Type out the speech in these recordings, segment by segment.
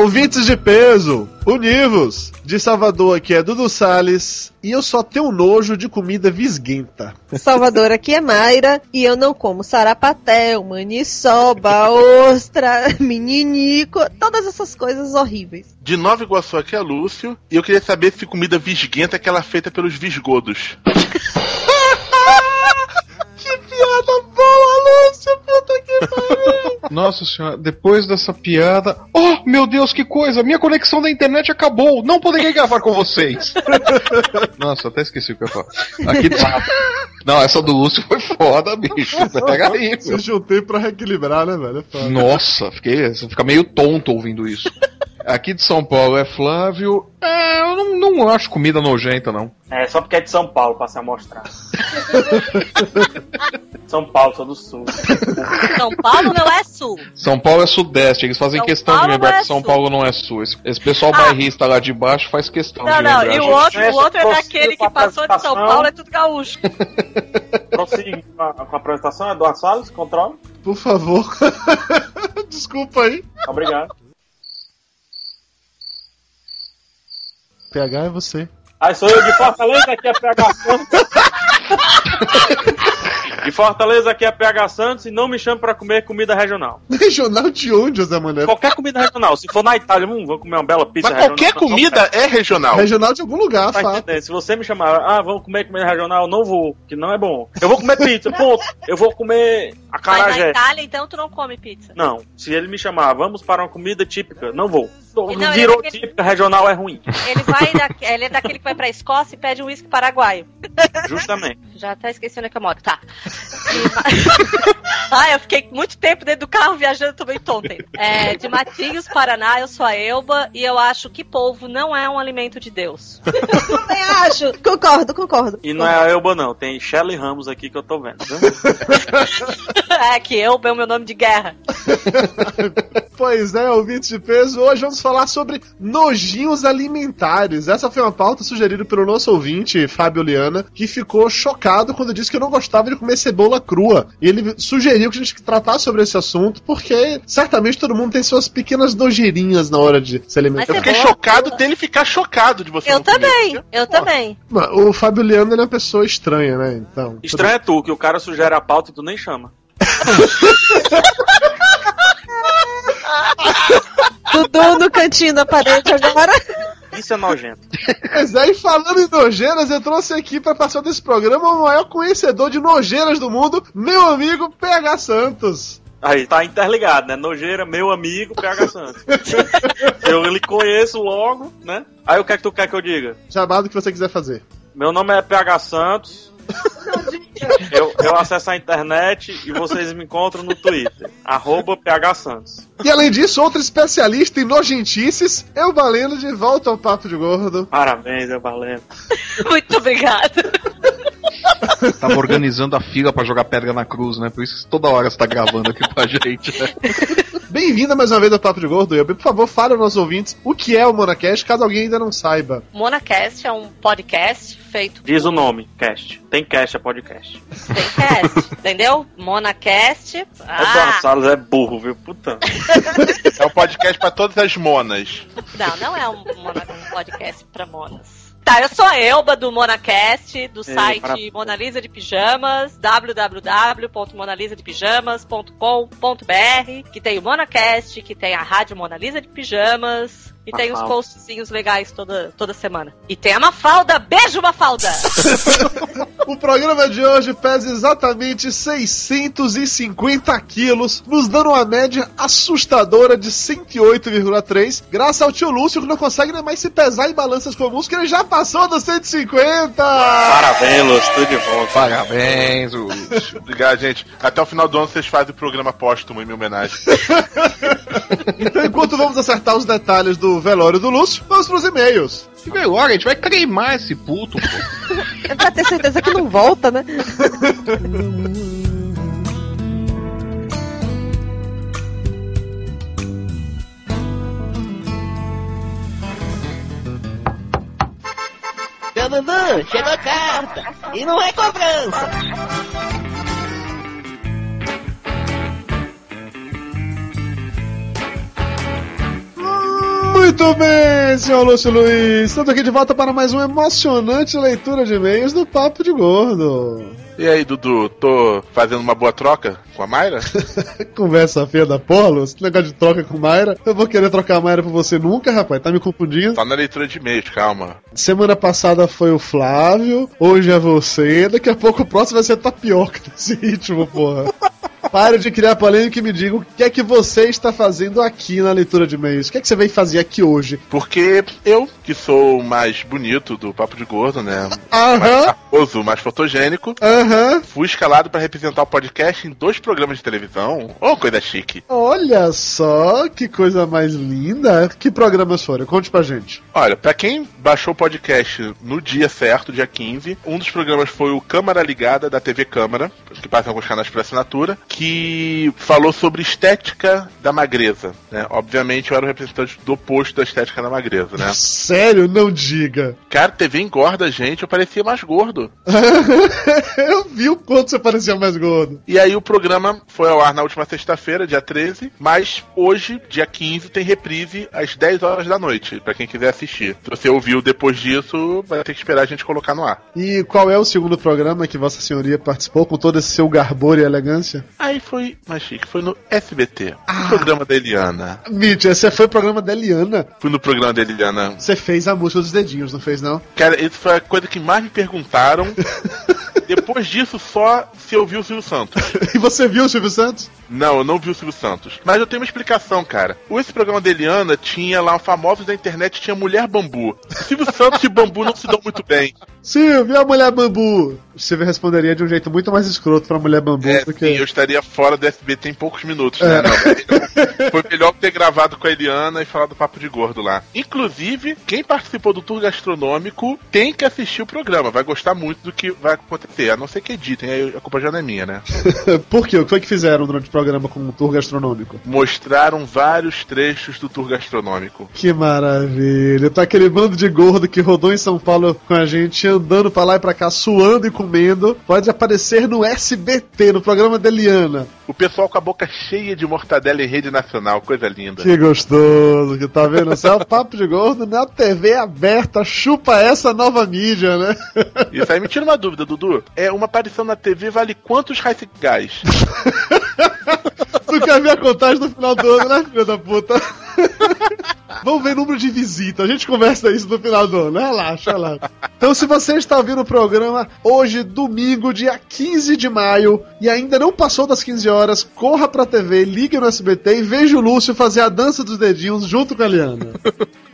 Ouvintes de peso, univos! De Salvador aqui é Dudu Salles e eu só tenho nojo de comida visguenta. Salvador aqui é Mayra e eu não como sarapatel, maniçoba, ostra, meninico, todas essas coisas horríveis. De Nova Iguaçu aqui é Lúcio e eu queria saber se comida visguenta é aquela feita pelos visgodos. que piada boa, Lúcio! Puta que pariu! Nossa senhora, depois dessa piada. Oh, meu Deus, que coisa! Minha conexão da internet acabou! Não poderia gravar com vocês! Nossa, até esqueci o que eu ia falar. Aqui tá. Não, essa do Lúcio foi foda, bicho. Pega aí, meu. Se juntei pra reequilibrar, né, velho? É Nossa, fiquei. Você fica meio tonto ouvindo isso. Aqui de São Paulo é Flávio. É, eu não, não acho comida nojenta, não. É, só porque é de São Paulo pra se amostrar. São Paulo, sou do sul. São Paulo não é sul. São Paulo é sudeste, eles fazem São questão Paulo de lembrar não é que São sul. Paulo não é sul. Esse, esse pessoal Ah. bairrista lá de baixo faz questão Não, de não, lembrar. e o outro, o outro é daquele que passou de São. Paulo, é tudo gaúcho. Prossiga com a, com a apresentação, Eduardo Salles, controle. Por favor. Desculpa aí. Obrigado. PH é você. Aí sou eu de Fortaleza, aqui é PH Santos. De Fortaleza, aqui é PH Santos e não me chame pra comer comida regional. Regional de onde, José Mané? Qualquer comida regional. Se for na Itália, hum, vou comer uma bela pizza Mas regional. qualquer comida é regional. Regional de algum lugar, Tá fato. entendendo? Se você me chamar, ah, vamos comer comida regional, não vou, que não é bom. Eu vou comer pizza, ponto. Eu vou comer Mas na. Itália, então, tu não come pizza. Não, se ele me chamar, vamos para uma comida típica, não vou. Não, ele Virou é daquele- típica, regional é ruim. Ele vai da, ele é daquele que vai pra Escócia e pede um uísque paraguaio. Justamente. Já até esqueci onde é que eu moro. Tá. E- ah, eu fiquei muito tempo dentro do carro viajando também ontem. É, de Matinhos, Paraná, eu sou a Elba e eu acho que polvo não é um alimento de Deus. Eu também acho. Concordo, concordo. E não é a Elba, não. Tem Shelly Ramos aqui que eu tô vendo. É que Elba é o meu nome de guerra. Pois é, ouvintes de peso, hoje vamos falar sobre nojinhos alimentares. Essa foi uma pauta sugerida pelo nosso ouvinte, Fábio Liana, que ficou chocado quando disse que eu não gostava de comer cebola crua. E ele sugeriu que a gente tratasse sobre esse assunto, porque certamente todo mundo tem suas pequenas nojeirinhas na hora de se alimentar. Eu fiquei Cebola chocado crua. dele ficar chocado de você Eu não comer. também, eu também. Mas O Fábio Liana ele é uma pessoa estranha, né? Então. Estranho é tu, que o cara sugere a pauta e tu nem chama. Dudu no cantinho da parede agora. Isso é nojento. Mas aí, falando em nojeiras, eu trouxe aqui pra passar desse programa o maior conhecedor de nojeiras do mundo, meu amigo PH Santos. Aí, tá interligado, né? Nojeira, meu amigo, PH Santos. eu lhe conheço logo, né? Aí o que é que tu quer que eu diga? Chamado que você quiser fazer. Meu nome é PH Santos. Eu, eu acesso a internet e vocês me encontram no Twitter. Arroba PH Santos. E além disso, outro especialista em nojentices, eu valendo de volta ao Papo de Gordo. Parabéns, eu valendo. Muito obrigada. Tava organizando a fila pra jogar pedra na cruz, né? Por isso que toda hora você tá gravando aqui pra gente. né? Bem-vinda mais uma vez ao Papo de Gordo. E, por favor, fale aos nossos ouvintes o que é o Monacast, caso alguém ainda não saiba. Monacast é um podcast feito Diz o nome, cast. Tem cast, é podcast. Tem cast, entendeu? Monacast. Eduardo Ah, Salles é burro, viu? Puta. É um podcast pra todas as monas. não, não é um, mona- um podcast pra monas. Tá, eu sou a Elba do Monacast, do site para- Mona Lisa de Pijamas, www.monalisadepijamas.com.br, que tem o Monacast, que tem a rádio Mona Lisa de Pijamas, e tem os Mafalda. postzinhos legais toda, toda semana. E tem a Mafalda, beijo Mafalda! O programa de hoje pesa exatamente 650 quilos, nos dando uma média assustadora de 108,3, graças ao tio Lúcio que não consegue nem mais se pesar em balanças comuns, que ele já passou dos 150! Parabéns, Lúcio, tudo de bom. Parabéns, Lúcio. Obrigado, gente. Até o final do ano vocês fazem o programa póstumo em minha homenagem. Então, enquanto vamos acertar os detalhes do do velório do Lúcio, vamos pros e-mails. Que velório, a gente vai queimar esse puto. é pra ter certeza que não volta, né? Dandan, chegou a carta e não é cobrança. Muito bem, senhor Lúcio Luiz. Estamos aqui de volta para mais uma emocionante leitura de e-mails do Papo de Gordo. E aí, Dudu, tô fazendo uma boa troca com a Mayra? Conversa feia da porra, Lúcio. Esse negócio de troca com Mayra. Eu vou querer trocar a Mayra por você nunca, rapaz. Tá me confundindo. Só na leitura de e-mails, calma. Semana passada foi o Flávio, hoje é você. Daqui a pouco o próximo vai ser tapioca nesse ritmo, porra. Pare de criar polêmica e me diga o que é que você está fazendo aqui na leitura de e-mails. O que é que você veio fazer aqui hoje? Porque eu, que sou o mais bonito do Papo de Gordo, né? Mais Aham, famoso, mais fotogênico, aham. fui escalado para representar o podcast em dois programas de televisão. Ô, coisa chique. Olha só que coisa mais linda. Que programas foram? Conte pra gente. Olha, pra quem baixou o podcast no dia certo, dia 15, um dos programas foi o Câmara Ligada da TV Câmara, que passa alguns canais por assinatura, que falou sobre estética da magreza, né? Obviamente eu era o representante do oposto da estética da magreza, né? Sério? Não diga. Cara, TV engorda gente, eu parecia mais gordo. Eu vi o quanto você parecia mais gordo. E aí o programa foi ao ar na última sexta-feira, dia 13, mas hoje, dia 15, tem reprise às 10 horas da noite, pra quem quiser assistir. Se você ouviu depois disso, vai ter que esperar a gente colocar no ar. E qual é o segundo programa que Vossa Senhoria participou com todo esse seu garbor e elegância? Aí foi mais chique, foi no SBT, no programa da Eliana. Mitch, esse foi o programa da Eliana. Fui no programa da Eliana. Você fez a música dos dedinhos, não fez não? Cara, isso foi a coisa que mais me perguntaram. Depois disso, só se eu vi o Silvio Santos. E você viu o Silvio Santos? Não, eu não vi o Silvio Santos. Mas eu tenho uma explicação, cara. Esse programa da Eliana tinha lá, famosos da internet, tinha Mulher Bambu. Silvio Santos e Bambu não se dão muito bem. Silvio, a mulher bambu? O Silvio responderia de um jeito muito mais escroto pra mulher bambu É, do que. sim, eu estaria fora do SBT em poucos minutos, né? Não, foi melhor ter gravado com a Eliana e falado do papo de gordo lá. Inclusive, quem participou do tour gastronômico tem que assistir o programa. Vai gostar muito do que vai acontecer. A não ser que editem, aí a culpa já não é minha, né? Por quê? O que foi que fizeram durante o programa com o tour gastronômico? Mostraram vários trechos do tour gastronômico. Que maravilha. Tá aquele bando de gordo que rodou em São Paulo com a gente, andando pra lá e pra cá, suando e comendo. Pode aparecer no SBT, no programa da Eliana. O pessoal com a boca cheia de mortadela em rede nacional, coisa linda. Que gostoso, que tá vendo? Isso é o papo de gordo na TV aberta. Chupa essa nova mídia, né? Isso aí me tira uma dúvida, Dudu. É uma aparição na TV vale quantos Rice Guys? Tu quer ver a contagem no final do ano, né, filho da puta? Vamos ver número de visita. A gente conversa isso no final do ano. Relaxa, relaxa. Então, se você está ouvindo o programa hoje, domingo, dia 15 de maio, e ainda não passou das 15 horas, corra pra TV, ligue no SBT e veja o Lúcio fazer a dança dos dedinhos junto com a Eliana.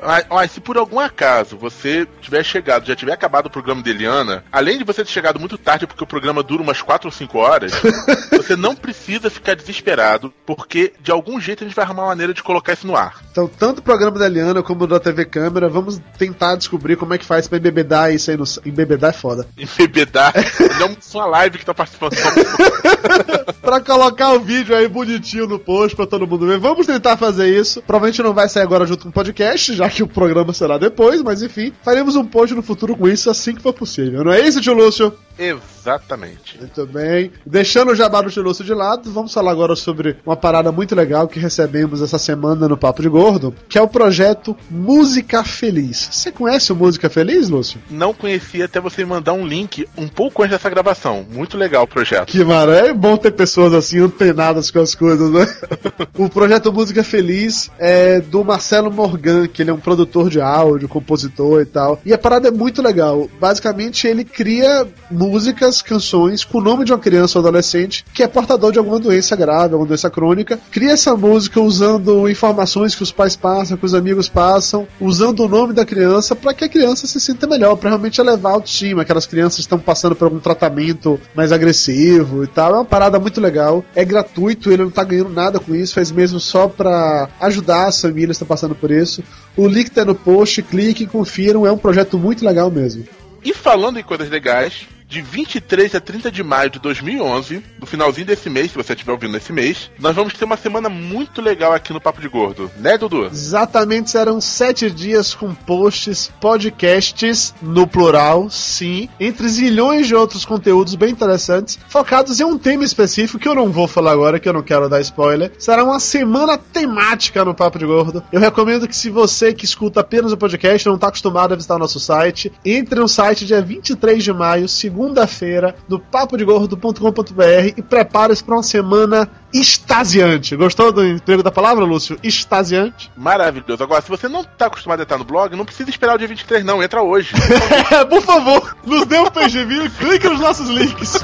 Mas, mas se por algum acaso você tiver chegado, já tiver acabado o programa de Eliana, além de você ter chegado muito tarde, porque o programa dura umas 4 ou 5 horas, você não precisa ficar desesperado, porque de algum jeito a gente vai arrumar uma maneira de colocar isso no ar. Então, tanto o programa da Eliana como o da TV Câmera, vamos tentar descobrir como é que faz pra embebedar isso aí no. Embebedar é foda. Embebedar. Não é uma live que tá participando. pra colocar o vídeo aí bonitinho no post pra todo mundo ver. Vamos tentar fazer isso. Provavelmente não vai sair agora junto com o podcast, já que o programa será depois, mas enfim, faremos um post no futuro com isso assim que for possível. Não é isso, tio Lúcio? Exatamente. Muito bem. Deixando o jabá do tio Lúcio de lado, vamos falar agora sobre uma parada muito legal que recebemos essa semana no Papo de Gordo, que é o projeto Música Feliz. Você conhece o Música Feliz, Lúcio? Não conhecia até você me mandar um link um pouco antes dessa gravação. Muito legal o projeto. Que maravilha. É bom ter pessoas assim antenadas com as coisas, né? o projeto Música Feliz é do Marcelo Morgan, que ele é um produtor de áudio, compositor e tal. E a parada é muito legal. Basicamente, ele cria músicas, canções com o nome de uma criança ou adolescente que é portador de alguma doença grave, alguma doença crônica. Cria essa música usando informações que os pais passam, que os amigos passam, usando o nome da criança para que a criança se sinta melhor, para realmente elevar a autoestima. Aquelas crianças estão passando por algum tratamento mais agressivo e tal. É uma parada muito legal. É gratuito, ele não tá ganhando nada com isso, faz mesmo só para ajudar as famílias que estão passando por isso. O link tá no post, cliquem, confiram, é um projeto muito legal mesmo. E falando em coisas legais, de 23 a 30 de maio de 2011, no finalzinho desse mês, se você estiver ouvindo nesse mês, nós vamos ter uma semana muito legal aqui no Papo de Gordo, né, Dudu? Exatamente, serão sete dias com posts, podcasts, no plural, sim, entre zilhões de outros conteúdos bem interessantes, focados em um tema específico que eu não vou falar agora, que eu não quero dar spoiler. Será uma semana temática no Papo de Gordo. Eu recomendo que se você que escuta apenas o podcast, não está acostumado a visitar o nosso site, entre no site dia 23 de maio, segunda-feira, no papodegordo.com.br e prepare-se para uma semana extasiante. Gostou do emprego da palavra, Lúcio? Extasiante? Maravilhoso. Agora, se você não tá acostumado a estar no blog, não precisa esperar o dia 23, não. Entra hoje. Por favor, nos dê um PGV e clique nos nossos links.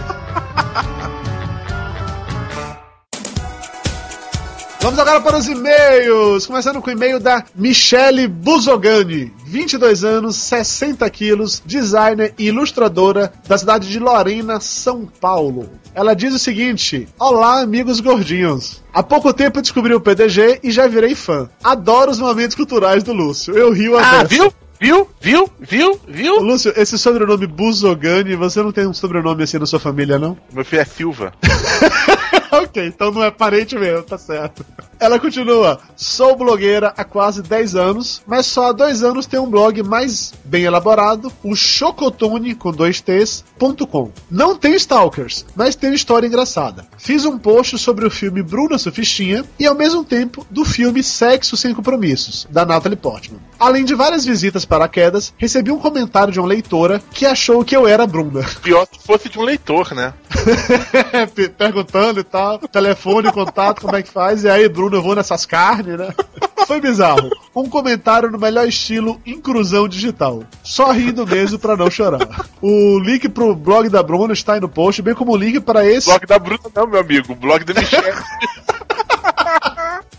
Vamos agora para os e-mails. Começando com o e-mail da Michele Buzogani, 22 anos, 60 quilos, designer e ilustradora da cidade de Lorena, São Paulo. Ela diz o seguinte: Olá, amigos gordinhos. Há pouco tempo eu descobri o PDG e já virei fã. Adoro os momentos culturais do Lúcio. Eu rio a Ah, viu? Viu? Viu? Viu? Viu? Lúcio, esse sobrenome Buzogani, você não tem um sobrenome assim na sua família, não? Meu filho é Silva. ok, então não é parente mesmo, tá certo. Ela continua: Sou blogueira há quase 10 anos, mas só há dois anos tenho um blog mais bem elaborado, o Chocotone com dois. Não tenho stalkers, mas tenho história engraçada. Fiz um post sobre o filme Bruna Sufistinha e ao mesmo tempo do filme Sexo Sem Compromissos, da Natalie Portman. Além de várias visitas para quedas, recebi um comentário de uma leitora que achou que eu era Bruna. Pior se fosse de um leitor, né? Pe- perguntando e tal, telefone, contato, como é que faz, e aí, Bruno, eu vou nessas carnes, né? Foi bizarro. Um comentário no melhor estilo inclusão digital. Só rindo mesmo pra não chorar. O link pro blog da Bruna está aí no post, bem como o link para esse. Blog da Bruna não, meu amigo. Blog da Michelle.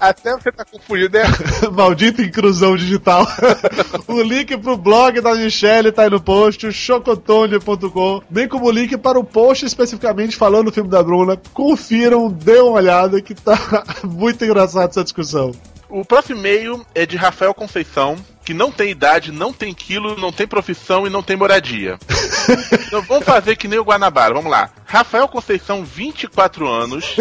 Até você tá confundindo, né? Maldita inclusão digital. o link pro blog da Michelle tá aí no post, chocotone.com, bem como o link para o post especificamente falando do filme da Bruna. Confiram, dê uma olhada que tá muito engraçado essa discussão. O próximo e-mail é de Rafael Conceição, que não tem idade, não tem quilo, não tem profissão e não tem moradia. então vamos fazer que nem o Guanabara, vamos lá. Rafael Conceição, 24 anos,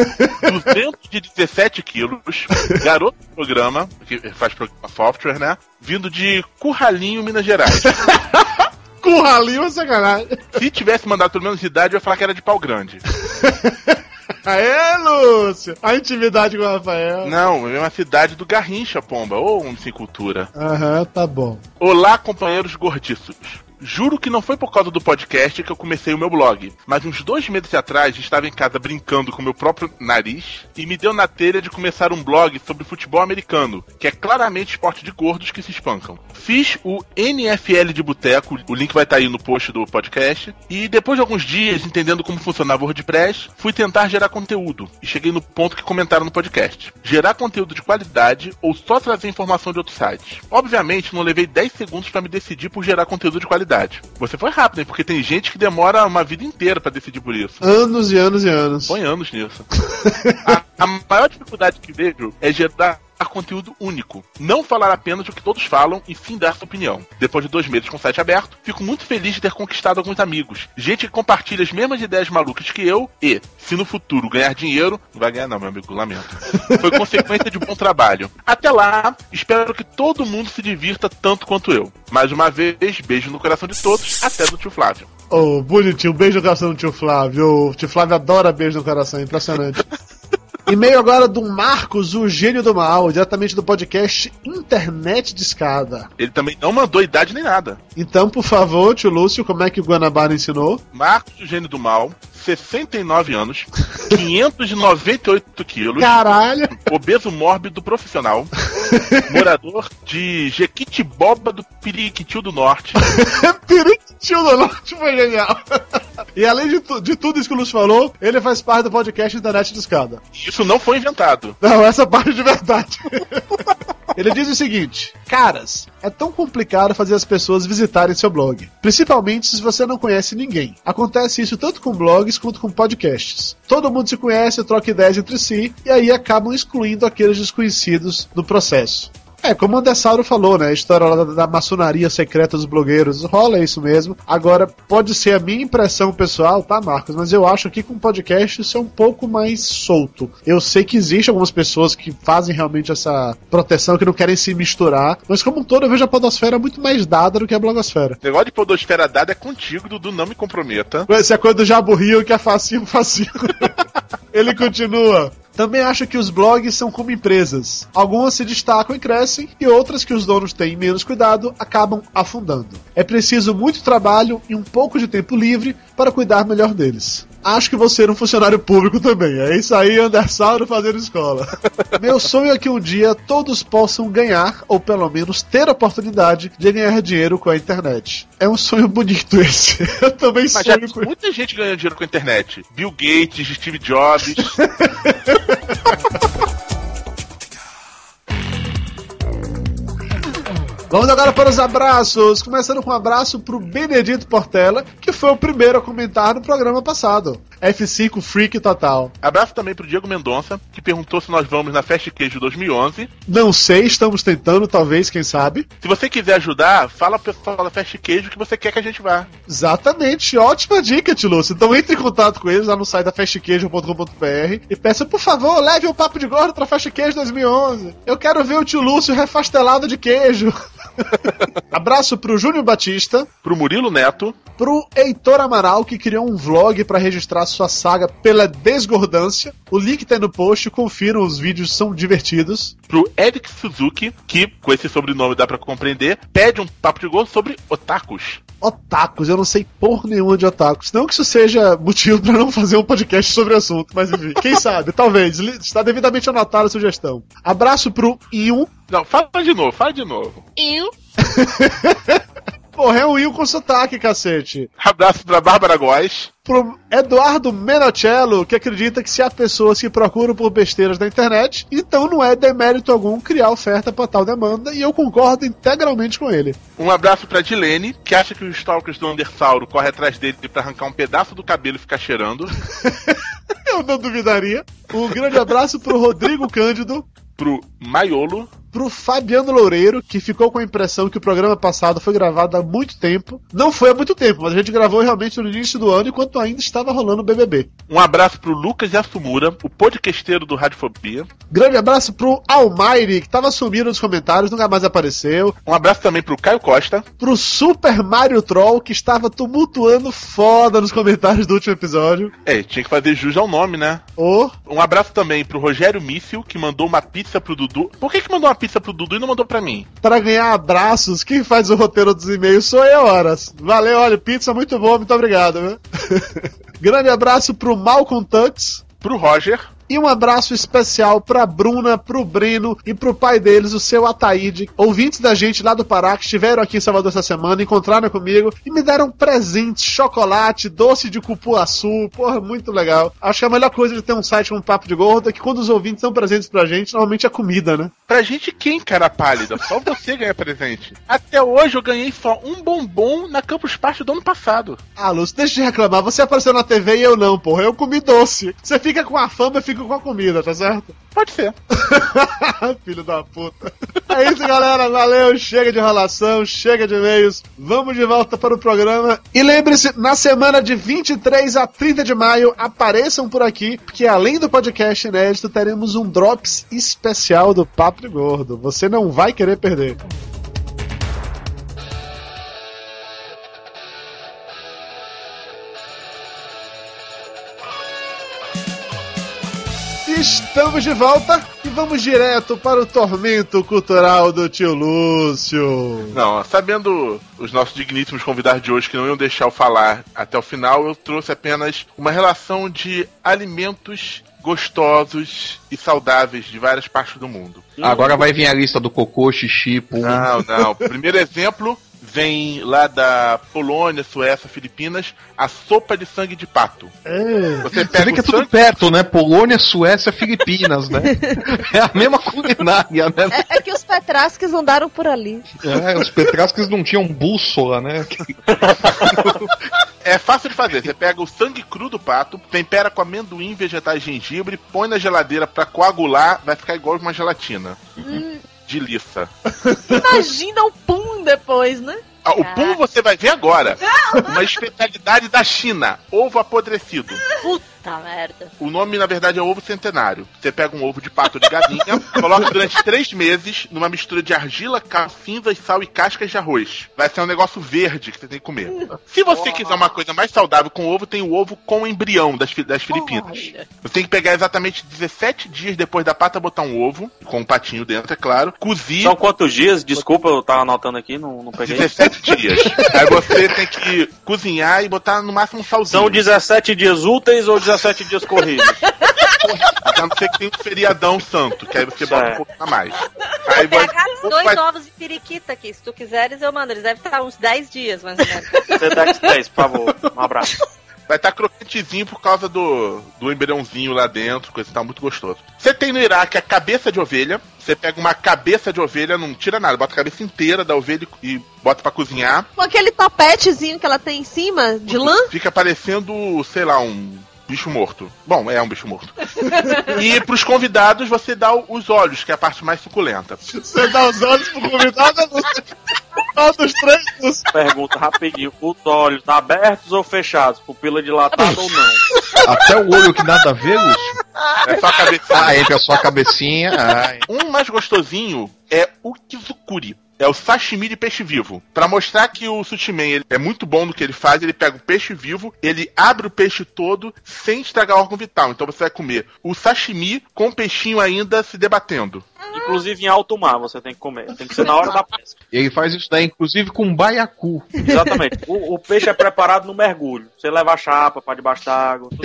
217 quilos, garoto do programa, que faz programa software, né? Vindo de Curralinho, Minas Gerais. Curralinho é sacanagem. Se tivesse mandado pelo menos de idade, eu ia falar que era de pau grande. Aê, Lúcio! A intimidade com o Rafael. Não, é uma cidade do Garrincha, pomba, ou um sem cultura. Aham, tá bom. Olá, companheiros gordiços. Juro que não foi por causa do podcast que eu comecei o meu blog, mas uns dois meses atrás estava em casa brincando com meu próprio nariz e me deu na telha de começar um blog sobre futebol americano, que é claramente esporte de gordos que se espancam. Fiz o NFL de Boteco, o link vai estar aí no post do podcast, e depois de alguns dias entendendo como funcionava o WordPress, fui tentar gerar conteúdo e cheguei no ponto que comentaram no podcast. Gerar conteúdo de qualidade ou só trazer informação de outros sites. Obviamente, não levei 10 segundos para me decidir por gerar conteúdo de qualidade. Você foi rápido, hein? Porque tem gente que demora uma vida inteira para decidir por isso. Anos e anos e anos. Põe anos nisso. a, a maior dificuldade que vejo é gerar conteúdo único. Não falar apenas o que todos falam e sim dar sua opinião. Depois de dois meses com o site aberto, fico muito feliz de ter conquistado alguns amigos. Gente que compartilha as mesmas ideias malucas que eu e, se no futuro ganhar dinheiro, não vai ganhar não, meu amigo, lamento. Foi consequência de bom trabalho. Até lá, espero que todo mundo se divirta tanto quanto eu. Mais uma vez, beijo no coração de todos, até do tio Flávio. Oh, bonitinho. Beijo no coração do tio Flávio. O tio Flávio adora beijo no coração, impressionante. E-mail agora do Marcos, o gênio do mal, diretamente do podcast Internet de Escada. Ele também não mandou idade nem nada. Então, por favor, tio Lúcio, como é que o Guanabara ensinou? Marcos, o gênio do mal, 69 anos, 598 quilos, Caralho! obeso mórbido profissional, morador de Jequitiboba do Periquitil do Norte, Periquitil do Norte foi genial. E além de, tu- de tudo isso que o Lúcio falou, ele faz parte do podcast Internet de Escada. Isso não foi inventado. Não, essa parte é de verdade. Ele diz o seguinte: Caras, é tão complicado fazer as pessoas visitarem seu blog, principalmente se você não conhece ninguém. Acontece isso tanto com blogs quanto com podcasts. Todo mundo se conhece, troca ideias entre si e aí acabam excluindo aqueles desconhecidos no processo. É, como o Andessauro falou, né? A história lá da, da maçonaria secreta dos blogueiros. Rola isso mesmo. Agora, pode ser a minha impressão pessoal, tá, Marcos? Mas eu acho que com o podcast isso é um pouco mais solto. Eu sei que existe algumas pessoas que fazem realmente essa proteção, que não querem se misturar. Mas como um todo, eu vejo a podosfera muito mais dada do que a blogosfera. O negócio de podosfera dada é contigo, Dudu, não me comprometa. Essa é coisa do Jabu Rio que é facinho, facinho. Ele continua. Também acho que os blogs são como empresas. Algumas se destacam e crescem, e outras que os donos têm menos cuidado acabam afundando. É preciso muito trabalho e um pouco de tempo livre para cuidar melhor deles. Acho que vou ser um funcionário público também. É isso aí, Andersauro fazendo escola. Meu sonho é que um dia todos possam ganhar, ou pelo menos ter a oportunidade de ganhar dinheiro com a internet. É um sonho bonito esse. Eu também Mas já sonho com muita gente ganhando dinheiro com a internet. Bill Gates, Steve Jobs. Vamos agora para os abraços. Começando com um abraço pro Benedito Portela, que foi o primeiro a comentar no programa passado. F5 Freak Total. Abraço também pro Diego Mendonça, que perguntou se nós vamos na Festa Queijo 2011. Não sei, estamos tentando, talvez, quem sabe. Se você quiser ajudar, fala pro pessoal da Festa Queijo que você quer que a gente vá. Exatamente, ótima dica, Tilúcio. Então entre em contato com eles lá no site da festqueijo.com.br e peça, por favor, leve o Papo de Gordo pra Festa Queijo 2011. Eu quero ver o tio Lúcio refastelado de queijo. Abraço pro Júnior Batista, Pro Murilo Neto, pro Heitor Amaral, que criou um vlog para registrar sua saga pela desgordância. O link tá aí no post, confiram, os vídeos são divertidos. pro Eric Suzuki, que com esse sobrenome dá pra compreender, pede um papo de gol sobre otakus. Otakus, eu não sei por nenhuma de otakus. Não que isso seja motivo pra não fazer um podcast sobre o assunto, mas enfim, quem sabe, talvez. Está devidamente anotada a sugestão. Abraço pro Ion. Não, fala de novo, fala de novo. Eu? Porra, é um Ion com sotaque, cacete. Abraço pra Bárbara Góes. Pro Eduardo Menocello, que acredita que se há pessoas que procuram por besteiras na internet, então não é demérito algum criar oferta pra tal demanda, e eu concordo integralmente com ele. Um abraço pra Dilene, que acha que os stalkers do Undersauro correm atrás dele pra arrancar um pedaço do cabelo e ficar cheirando. Eu não duvidaria. Um grande abraço pro Rodrigo Cândido, Pro Maiolo. Pro Fabiano Loureiro, que ficou com a impressão que o programa passado foi gravado há muito tempo. Não foi há muito tempo, mas a gente gravou realmente no início do ano, enquanto ainda estava rolando o BBB. Um abraço pro Lucas Yasumura, o podcasteiro do Radiofobia. Grande abraço pro Almighty, que estava sumindo nos comentários, nunca mais apareceu. Um abraço também pro Caio Costa. Pro Super Mario Troll, que estava tumultuando foda nos comentários do último episódio. É, tinha que fazer jus ao nome, né? O Um abraço também pro Rogério Míssil, que mandou uma pizza pro Dudu. Por que, que mandou uma pizza pro Dudu e não mandou pra mim? para ganhar abraços, quem faz o roteiro dos e-mails sou eu, horas. Valeu, olha, pizza muito boa, muito obrigado? Grande abraço pro Malcolm Tux. Pro Roger. E um abraço especial pra Bruna, pro Breno e pro pai deles, o seu Ataíde, ouvintes da gente lá do Pará, que estiveram aqui em Salvador essa semana, encontraram comigo e me deram presentes, chocolate, doce de cupuaçu, porra, muito legal. Acho que a melhor coisa de ter um site como Papo de Gordo é que quando os ouvintes dão presentes pra gente, normalmente é comida, né? Pra gente quem, cara pálida? Só você ganha presente. Até hoje eu ganhei só um bombom na Campus Party do ano passado. Ah, Lúcio, deixa de reclamar. Você apareceu na TV e eu não, porra. Eu comi doce. Você fica com a fama e com a comida, tá certo? Pode ser. Filho da puta. É isso, galera. Valeu. Chega de enrolação, chega de e-mails. Vamos de volta para o programa. E lembre-se, na semana de 23 a 30 de maio, apareçam por aqui, porque além do podcast inédito, teremos um Drops especial do Papo Gordo. Você não vai querer perder. Estamos de volta e vamos direto para o tormento cultural do tio Lúcio. Não, sabendo os nossos digníssimos convidados de hoje que não iam deixar eu falar até o final, eu trouxe apenas uma relação de alimentos gostosos e saudáveis de várias partes do mundo. Agora vai vir a lista do cocô, xixi, pum. Não, não. Primeiro exemplo vem lá da Polônia, Suécia, Filipinas, a sopa de sangue de pato. É. Você Você pega vê que é tudo sangue, perto, né? Polônia, Suécia, Filipinas, né? É a mesma culinária, né? É, é que os Petrasques andaram por ali. É, os petrascos não tinham bússola, né? É fácil de fazer. Você pega o sangue cru do pato, tempera com amendoim, vegetais, gengibre, põe na geladeira pra coagular, vai ficar igual uma gelatina. de liça. Imagina o pum depois, né? Ah, o pum você vai ver agora. Uma especialidade da China, ovo apodrecido. Puta merda. O nome, na verdade, é ovo centenário. Você pega um ovo de pato de galinha, coloca durante três meses numa mistura de argila, cal, cinzas, sal e cascas de arroz. Vai ser um negócio verde que você tem que comer. Se você quiser uma coisa mais saudável com ovo, tem o ovo com embrião das, das Filipinas. Olha. Você tem que pegar exatamente 17 dias depois da pata botar um ovo, com um patinho dentro, é claro, cozir São quantos dias? Desculpa, eu tava anotando aqui, não, não peguei. 17 dias. Aí você tem que cozinhar e botar no máximo um salzinho. São 17 dias úteis ou 17 dias corridos? A não ser que tem um feriadão santo, que aí você bota um Certo. pouco a mais. Aí vai, Pegar dois vai- ovos de periquita aqui. Se tu quiseres, eu mando. Eles devem estar uns 10 dias, mais ou menos. Sedex 10, por favor. Um abraço. vai estar crocantezinho por causa do, do embriãozinho lá dentro, coisa e tal, muito gostoso. Você tem no Iraque a cabeça de ovelha. Você pega uma cabeça de ovelha, não tira nada, bota a cabeça inteira da ovelha e bota pra cozinhar. Com aquele topetezinho que ela tem em cima, de lã. Fica parecendo, sei lá, um bicho morto. Bom, é um bicho morto. e pros convidados você dá os olhos, que é a parte mais suculenta. Você dá os olhos pro convidado, qual dos três. dos- Pergunta rapidinho: os olhos abertos ou fechados? Pupila dilatada ou não? Até o olho que nada a ver, Lúcio. É só a cabeça. Ah, entre a sua cabecinha. Ai. Um mais gostosinho é o kizukuri. É o sashimi de peixe vivo. Pra mostrar que o sushi man ele é muito bom no que ele faz, ele pega o peixe vivo, ele abre o peixe todo sem estragar o órgão vital. Então você vai comer o sashimi com o peixinho ainda se debatendo. Inclusive em alto mar você tem que comer. Tem que ser na hora da pesca. E ele faz isso daí, inclusive, com baiacu. Exatamente. O, o peixe é preparado no mergulho. Você leva a chapa pra debaixo d'água.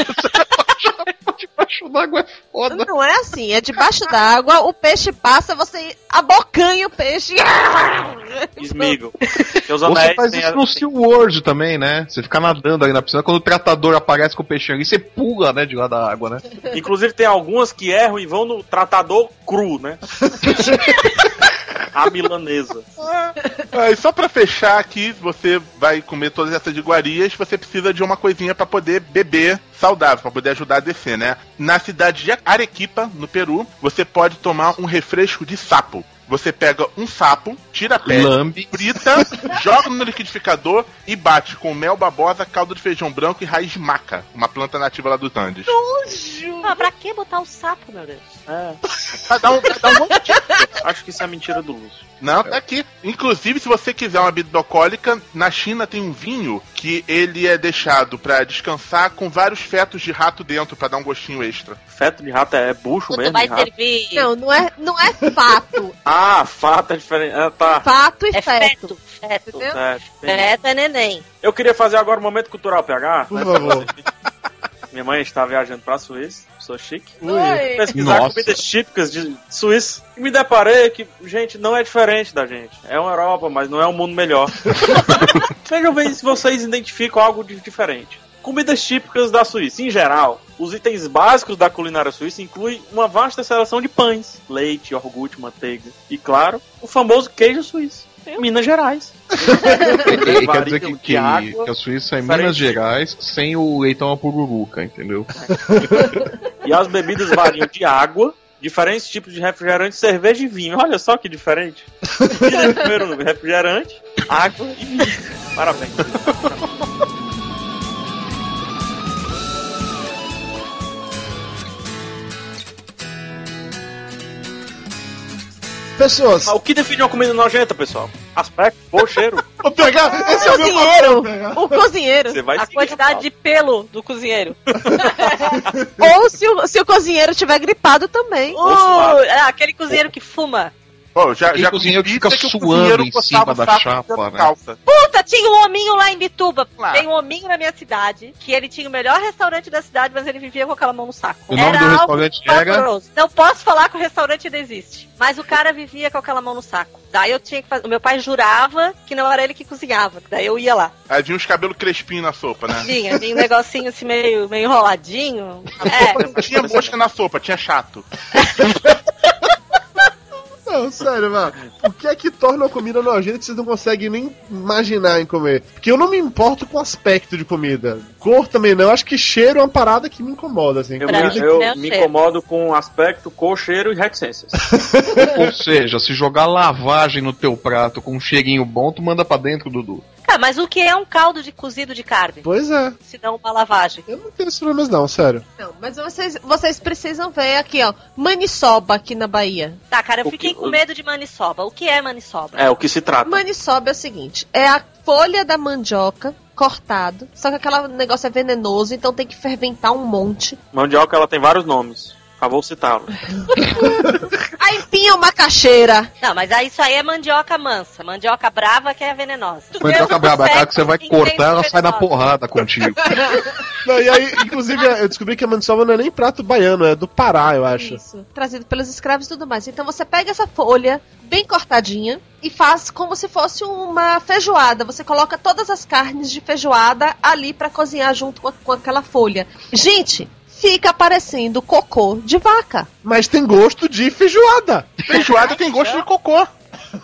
Debaixo d'água é foda. Não é assim, é debaixo d'água, o peixe passa, você abocanha o peixe. Esmigo. Seus Você faz isso no SeaWorld também, né? Você fica nadando aí na piscina, quando o tratador aparece com o peixinho ali, você pula, né, de lá da água, né? Inclusive tem algumas que erram e vão no tratador cru, né? a milanesa. Ah, e só pra fechar aqui, você vai comer todas essas iguarias, você precisa de uma coisinha pra poder beber saudável, pra poder ajudar a descer, né? Na cidade de Arequipa, no Peru, você pode tomar um refresco de sapo. Você pega um sapo, tira a pele, Lambe. frita, joga no liquidificador e bate com mel babosa, caldo de feijão branco e raiz de maca, uma planta nativa lá dos Andes. Ah, pra que botar o sapo, meu Deus? É, Pra dar um, pra dar um acho que isso é mentira do Lúcio. Não, tá aqui. Inclusive, se você quiser uma bebida alcoólica, na China tem um vinho que ele é deixado pra descansar com vários fetos de rato dentro pra dar um gostinho extra. Feto de rato é bucho Tu mesmo? vai servir. Não, não é, não é fato. Ah, fato é diferente. Ah, tá. Fato e É feto. feto. Feto. Entendi. Feto é neném. Eu queria fazer agora um momento cultural PH. Por favor. Minha mãe está viajando pra Suíça, sou chique. Oi. Pesquisar Nossa. comidas típicas de Suíça. E me deparei que, gente, não é diferente da gente. É uma Europa, mas não é um mundo melhor. Vejam bem se vocês identificam algo de diferente. Comidas típicas da Suíça. Em geral, os itens básicos da culinária suíça incluem uma vasta seleção de pães, leite, iogurte, manteiga e, claro, o famoso queijo suíço. Minas Gerais. E quer Variam dizer que, que, água, que a Suíça é. Minas Gerais sem o leitão a pururuca, entendeu? E as bebidas variam de água, diferentes tipos de refrigerante, cerveja e vinho. Olha só que diferente. Primeiro refrigerante, água e vinho. Parabéns. Pessoas, O que define uma comida nojenta, pessoal? Aspecto, cor, cheiro. vou pegar. Esse é o meu papel, pegar. O cozinheiro. Você vai A quantidade de pelo do cozinheiro. Ou se o, se o cozinheiro tiver gripado também. Uh, é, aquele cozinheiro que fuma. Pô, já, Aquele já cozinheiro fica o suando em cima o da chapa, né? calça. Puta, tinha um hominho lá em Bituba. Claro. Tem um hominho na minha cidade, que ele tinha o melhor restaurante da cidade, mas ele vivia com aquela mão no saco. O nome do algo restaurante era? pavoroso. Não posso falar que o restaurante ainda existe. Mas o cara vivia com aquela mão no saco. Daí eu tinha que fazer. O meu pai jurava que não era ele que cozinhava. Daí eu ia lá. Aí vinha uns cabelos crespinhos na sopa, né? Vinha, vinha um negocinho assim meio, meio enroladinho. É. Não tinha mosca na sopa, tinha chato. Não, sério, mano. O que é que torna a comida nojenta que vocês não conseguem nem imaginar em comer? Porque eu não me importo com o aspecto de comida. Cor também não. Acho que cheiro é uma parada que me incomoda, assim. Eu, eu é o me cheiro. incomodo com aspecto, cor, cheiro e reticências. Ou seja, se jogar lavagem no teu prato com um cheirinho bom, tu manda pra dentro, Dudu. Tá, mas o que é um caldo de cozido de carne? Pois é. Se não uma lavagem. Eu não tenho esses problemas não, sério. Não, mas vocês, vocês precisam ver aqui, ó. Maniçoba aqui na Bahia. Tá, cara, eu O fiquei que- com medo de maniçoba. O que é maniçoba? É o que se trata. Maniçoba é o seguinte: é a folha da mandioca cortado, só que aquele negócio é venenoso, então tem que ferventar um monte. Mandioca ela tem vários nomes. Vou citá-lo. A empinha uma caixeira. Não, mas aí isso aí é mandioca mansa. Mandioca brava que é venenosa. Mandioca braba, é aquela que você vai cortar, ela sai na porrada contigo. Não, e aí, inclusive, eu descobri que a maniçoba não é nem prato baiano, é do Pará, eu acho. Isso. Trazido pelos escravos e tudo mais. Então você pega essa folha bem cortadinha e faz como se fosse uma feijoada. Você coloca todas as carnes de feijoada ali pra cozinhar junto com, com aquela folha. Gente, fica parecendo cocô de vaca. Mas tem gosto de feijoada. Feijoada tem gosto de cocô.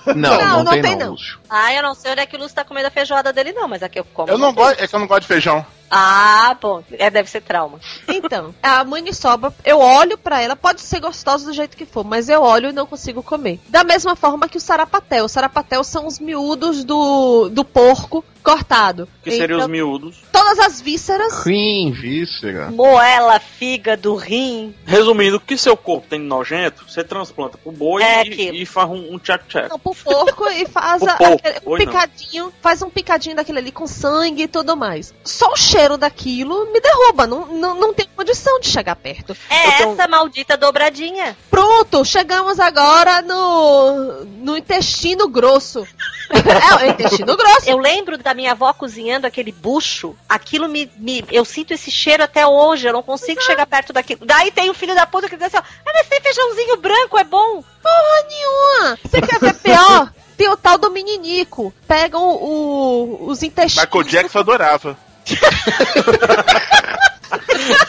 Não, Não, não, não tem, tem não, não. Lúcio. Ah, eu não sei onde é que o Lúcio tá comendo a feijoada dele, não, mas aqui eu como. Eu não gosto, é que eu não gosto de feijão. Ah, bom. É, deve ser trauma. Então, a maniçoba, eu olho pra ela, pode ser gostosa do jeito que for, mas eu olho e não consigo comer. Da mesma forma que o sarapatel. O sarapatel são os miúdos do, do porco cortado. Que seriam os Então, miúdos. Todas as vísceras. Rim, víscera. Moela, fígado, rim. Resumindo, o que seu corpo tem nojento, você transplanta pro boi É e, e faz um, um tchac-tchac. Não, pro porco e faz a- porco, aquele- um oi, não. picadinho, faz um picadinho daquele ali com sangue e tudo mais. Só o cheiro daquilo me derruba, não, não, não tem condição de chegar perto. É tenho- essa maldita dobradinha. Pronto, chegamos agora no, no intestino grosso. é, o intestino grosso. Eu lembro da minha avó cozinhando aquele bucho. Aquilo me, me- Eu sinto esse cheiro até hoje. Eu não consigo chegar perto daquilo. Daí tem o filho da puta que diz assim: ó, ah, mas tem feijãozinho branco, é bom. Porra nenhuma! Você quer ver pior? Tem o tal do meninico. Pegam o- os intestinos. Michael Jackson adorava.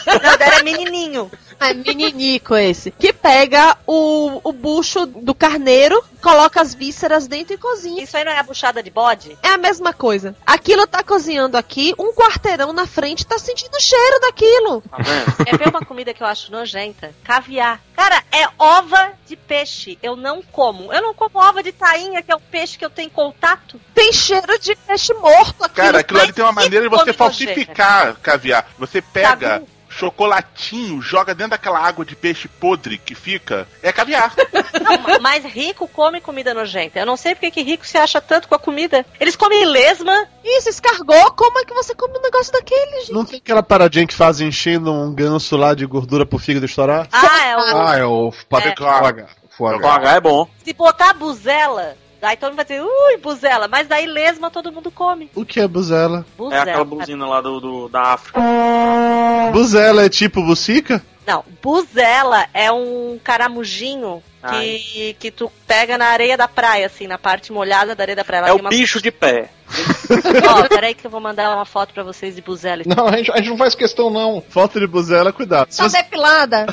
Não, era menininho. É meninico esse. Que pega o, o bucho do carneiro, coloca as vísceras dentro e cozinha. Isso aí não é a buchada de bode? É a mesma coisa. Aquilo tá cozinhando aqui, um quarteirão na frente tá sentindo o cheiro daquilo. Tá? É ver uma comida que eu acho nojenta. Caviar. Cara, é ova de peixe. Eu não como. Eu não como ova de tainha, que é o peixe que eu tenho contato. Tem cheiro de peixe morto aqui. Cara, aquilo ali tem uma maneira de você falsificar caviar. Você pega Sabe? Chocolatinho, joga dentro daquela água de peixe podre que fica. É caviar. Não, mas rico come comida nojenta. Eu não sei porque que rico se acha tanto com a comida. Eles comem lesma. Isso, escargou. Como é que você come um negócio daquele, gente? Não tem aquela paradinha que faz enchendo um ganso lá de gordura pro fígado estourar? Ah, é o. Ah, é o É. gras. H é bom. Se botar buzela, daí todo mundo vai dizer, ui, buzela. Mas daí lesma todo mundo come. O que é buzela? É Buzela. aquela buzina lá do, do- da África. Buzela é tipo bucica? Não, buzela é um caramujinho Ai. que, que tu pega na areia da praia, assim, na parte molhada da areia da praia. Ela É o uma- bicho de pé. Ó, peraí que eu vou mandar uma foto pra vocês de buzela. Não, a gente, a gente não faz questão, não. Foto de buzela, cuidado. Tá você... depilada.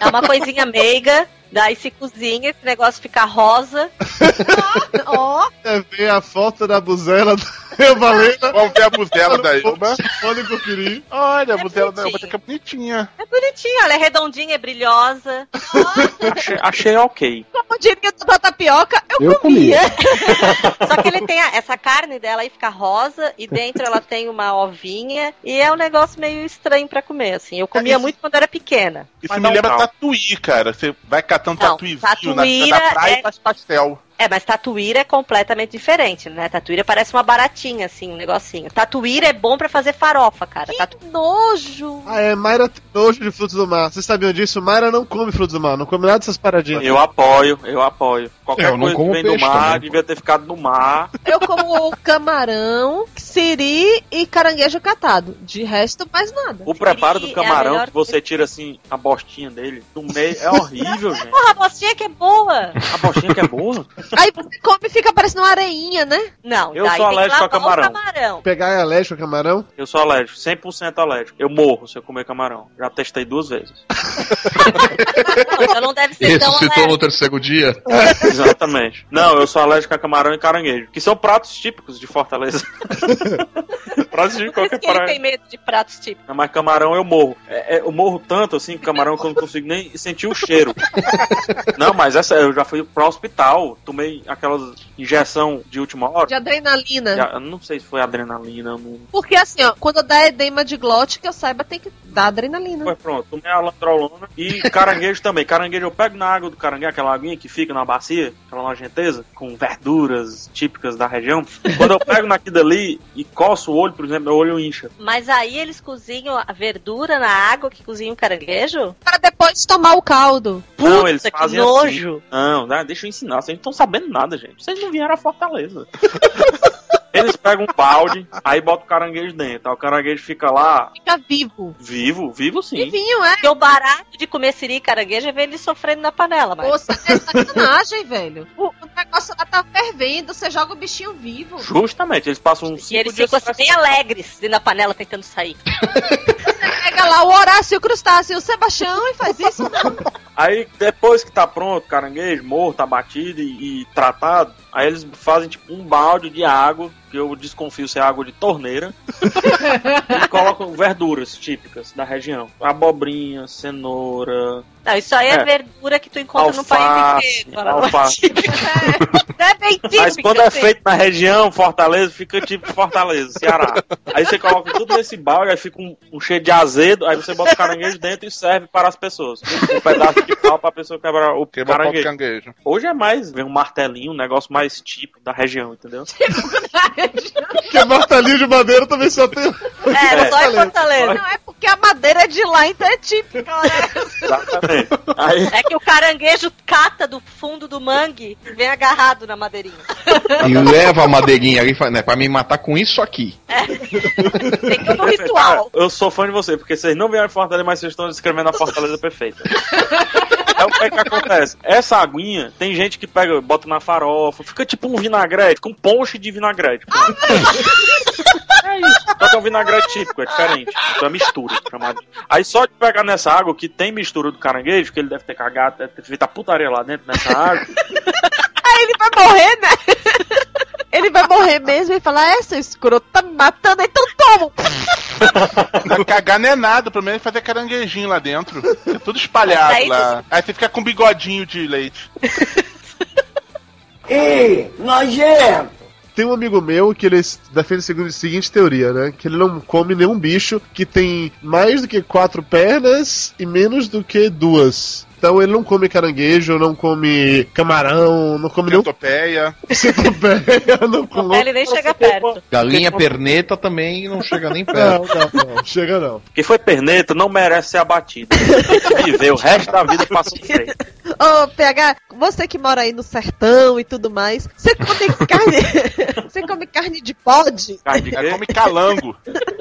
É uma coisinha meiga, daí se cozinha, esse negócio fica rosa. Ó, quer ver a foto da buzela do Valena, Vamos ver a buzela da Elba. pode conferir. Olha, a buzela da. Elba que é bonitinha. É bonitinha, ela é redondinha, é brilhosa. Achei, achei ok. como diria da tapioca, eu, Eu comia. Só que ele tem a- essa carne dela aí fica rosa e dentro ela tem uma ovinha e é um negócio meio estranho pra comer, assim. Eu comia isso- muito quando era pequena. Isso Mas me não, lembra não. tatuí, cara. Você vai catando Não, tatuizinho na na praia é- e faz pastel. É, mas tatuíra é completamente diferente, né? Tatuíra parece uma baratinha, assim, um negocinho. Tatuíra é bom pra fazer farofa, cara. Tatu... que nojo. Ah, é, Mayra tem nojo de frutos do mar. Vocês sabiam disso? Mayra não come frutos do mar, não come nada dessas paradinhas. Eu apoio, eu apoio. Qualquer Eu não coisa que como vem do peixe mar também. devia ter ficado no mar. Eu como camarão, siri e caranguejo catado. De resto, mais nada. O preparo do é camarão melhor que você tira assim a bostinha dele do meio é horrível, gente. Porra, a bostinha que é boa! A bostinha que é boa. Aí você come e fica parecendo uma areinha, né? Não, Eu daí sou alérgico a camarão. camarão. Pegar é alérgico a camarão? Eu sou alérgico, 100% alérgico. Eu morro se eu comer camarão. Já testei duas vezes. Não, então não deve ser tão Ressuscitou no alérgico. terceiro dia. Exatamente. Não, eu sou alérgico a camarão e caranguejo, que são pratos típicos de Fortaleza. pratos de Por qualquer que ele tem medo de pratos típicos. Não, Mas camarão eu morro. É, é, eu morro tanto assim, camarão que eu não consigo nem sentir o cheiro. Não, mas essa eu já fui pro hospital, tomei aquelas injeção de última hora. De adrenalina. Já- não sei se foi adrenalina, não. Porque assim, ó, quando dá edema de glote, que eu saiba, tem que dar adrenalina. Foi pronto, tomei a landrolona e caranguejo também. Caranguejo eu pego na água do caranguejo, aquela aguinha que fica na bacia, aquela nojenteza, com verduras típicas da região. Quando eu pego naquilo ali e coço o olho, por exemplo, meu olho incha. Mas aí eles cozinham a verdura na água que cozinha o caranguejo? Pra depois tomar o caldo. não, eles Puta, que fazem nojo. assim. Não, né, deixa eu ensinar, vocês não estão sabendo nada, gente. Vocês não vieram a Fortaleza. Eles pegam um balde, aí botam o caranguejo dentro. Aí o caranguejo fica lá, Fica vivo. vivo, vivo sim. Vivinho, é. Porque o barato de comer siri e caranguejo é ver ele sofrendo na panela, mas... Poxa, é sacanagem, velho. O, o negócio lá tá fervendo, você joga o bichinho vivo. Justamente, eles passam uns E eles dias ficam assim, bem alegres dentro da panela tentando sair. Pega lá o Horácio, o Crustáceo e o Sebastião e faz isso. Aí depois que tá pronto, o caranguejo morto, abatido e, e tratado, aí eles fazem tipo um balde de água, que eu desconfio ser água de torneira, e colocam verduras típicas da região. Abobrinha, cenoura, Não, isso aí é, É. verdura que tu encontra no Alface, país inteiro. é alface. É, é bem típica. Mas quando é assim. feito na região, Fortaleza, fica tipo Fortaleza, Ceará. Aí você coloca tudo nesse balde, aí fica um, um cheiro de azedo, aí você bota o caranguejo dentro e serve para as pessoas. Um pedaço de pau pra pessoa quebrar o Quebra caranguejo. canguejo. Hoje é mais, vem um martelinho, um negócio mais típico da região, entendeu? Porque martelinho de madeira também só tem. É, só em Fortaleza. Não, é porque a madeira é de lá, então é típica, né? Exatamente. Aí, É que o caranguejo cata do fundo do mangue e vem agarrado na madeirinha. E leva a madeirinha ali e fala, né, pra me matar com isso aqui. Tem todo um Cara, ritual. eu sou fã de você, porque vocês não vieram Fortaleza, mas vocês estão descrevendo a Fortaleza perfeita. É o que, é que acontece? Essa aguinha, tem gente que pega, bota na farofa, fica tipo um vinagrete, com um ponche de vinagrete. É isso. Só que é um vinagrete típico, é diferente. Então é mistura, chamado. Aí só de pegar nessa água que tem mistura do caranguejo, que ele deve ter cagado, deve ter feito a putaria lá dentro nessa água. Aí ele vai morrer, né? Ele vai morrer mesmo e falar, é, seu escroto, tá me matando, então toma. Não, cagar não é nada, pelo menos fazer caranguejinho lá dentro. É tudo espalhado Aí lá. Aí você fica com bigodinho de leite. Ih, nojento! Tem um amigo meu que ele defende a seguinte- seguinte teoria, né? Que ele não come nenhum bicho que tem mais do que quatro pernas e menos do que duas. Então ele não come caranguejo, não come camarão, não come nenhum Centopeia. centopeia, não come. Ele nem chega perto. Galinha perneta também não chega nem Não, perto. não, não, chega não. Quem foi perneta não merece ser abatido. Tem que viver o resto da vida pra sofrer. Ô, PH, você que mora aí no sertão e tudo mais, você come carne. você come carne de bode? Carne de come calango.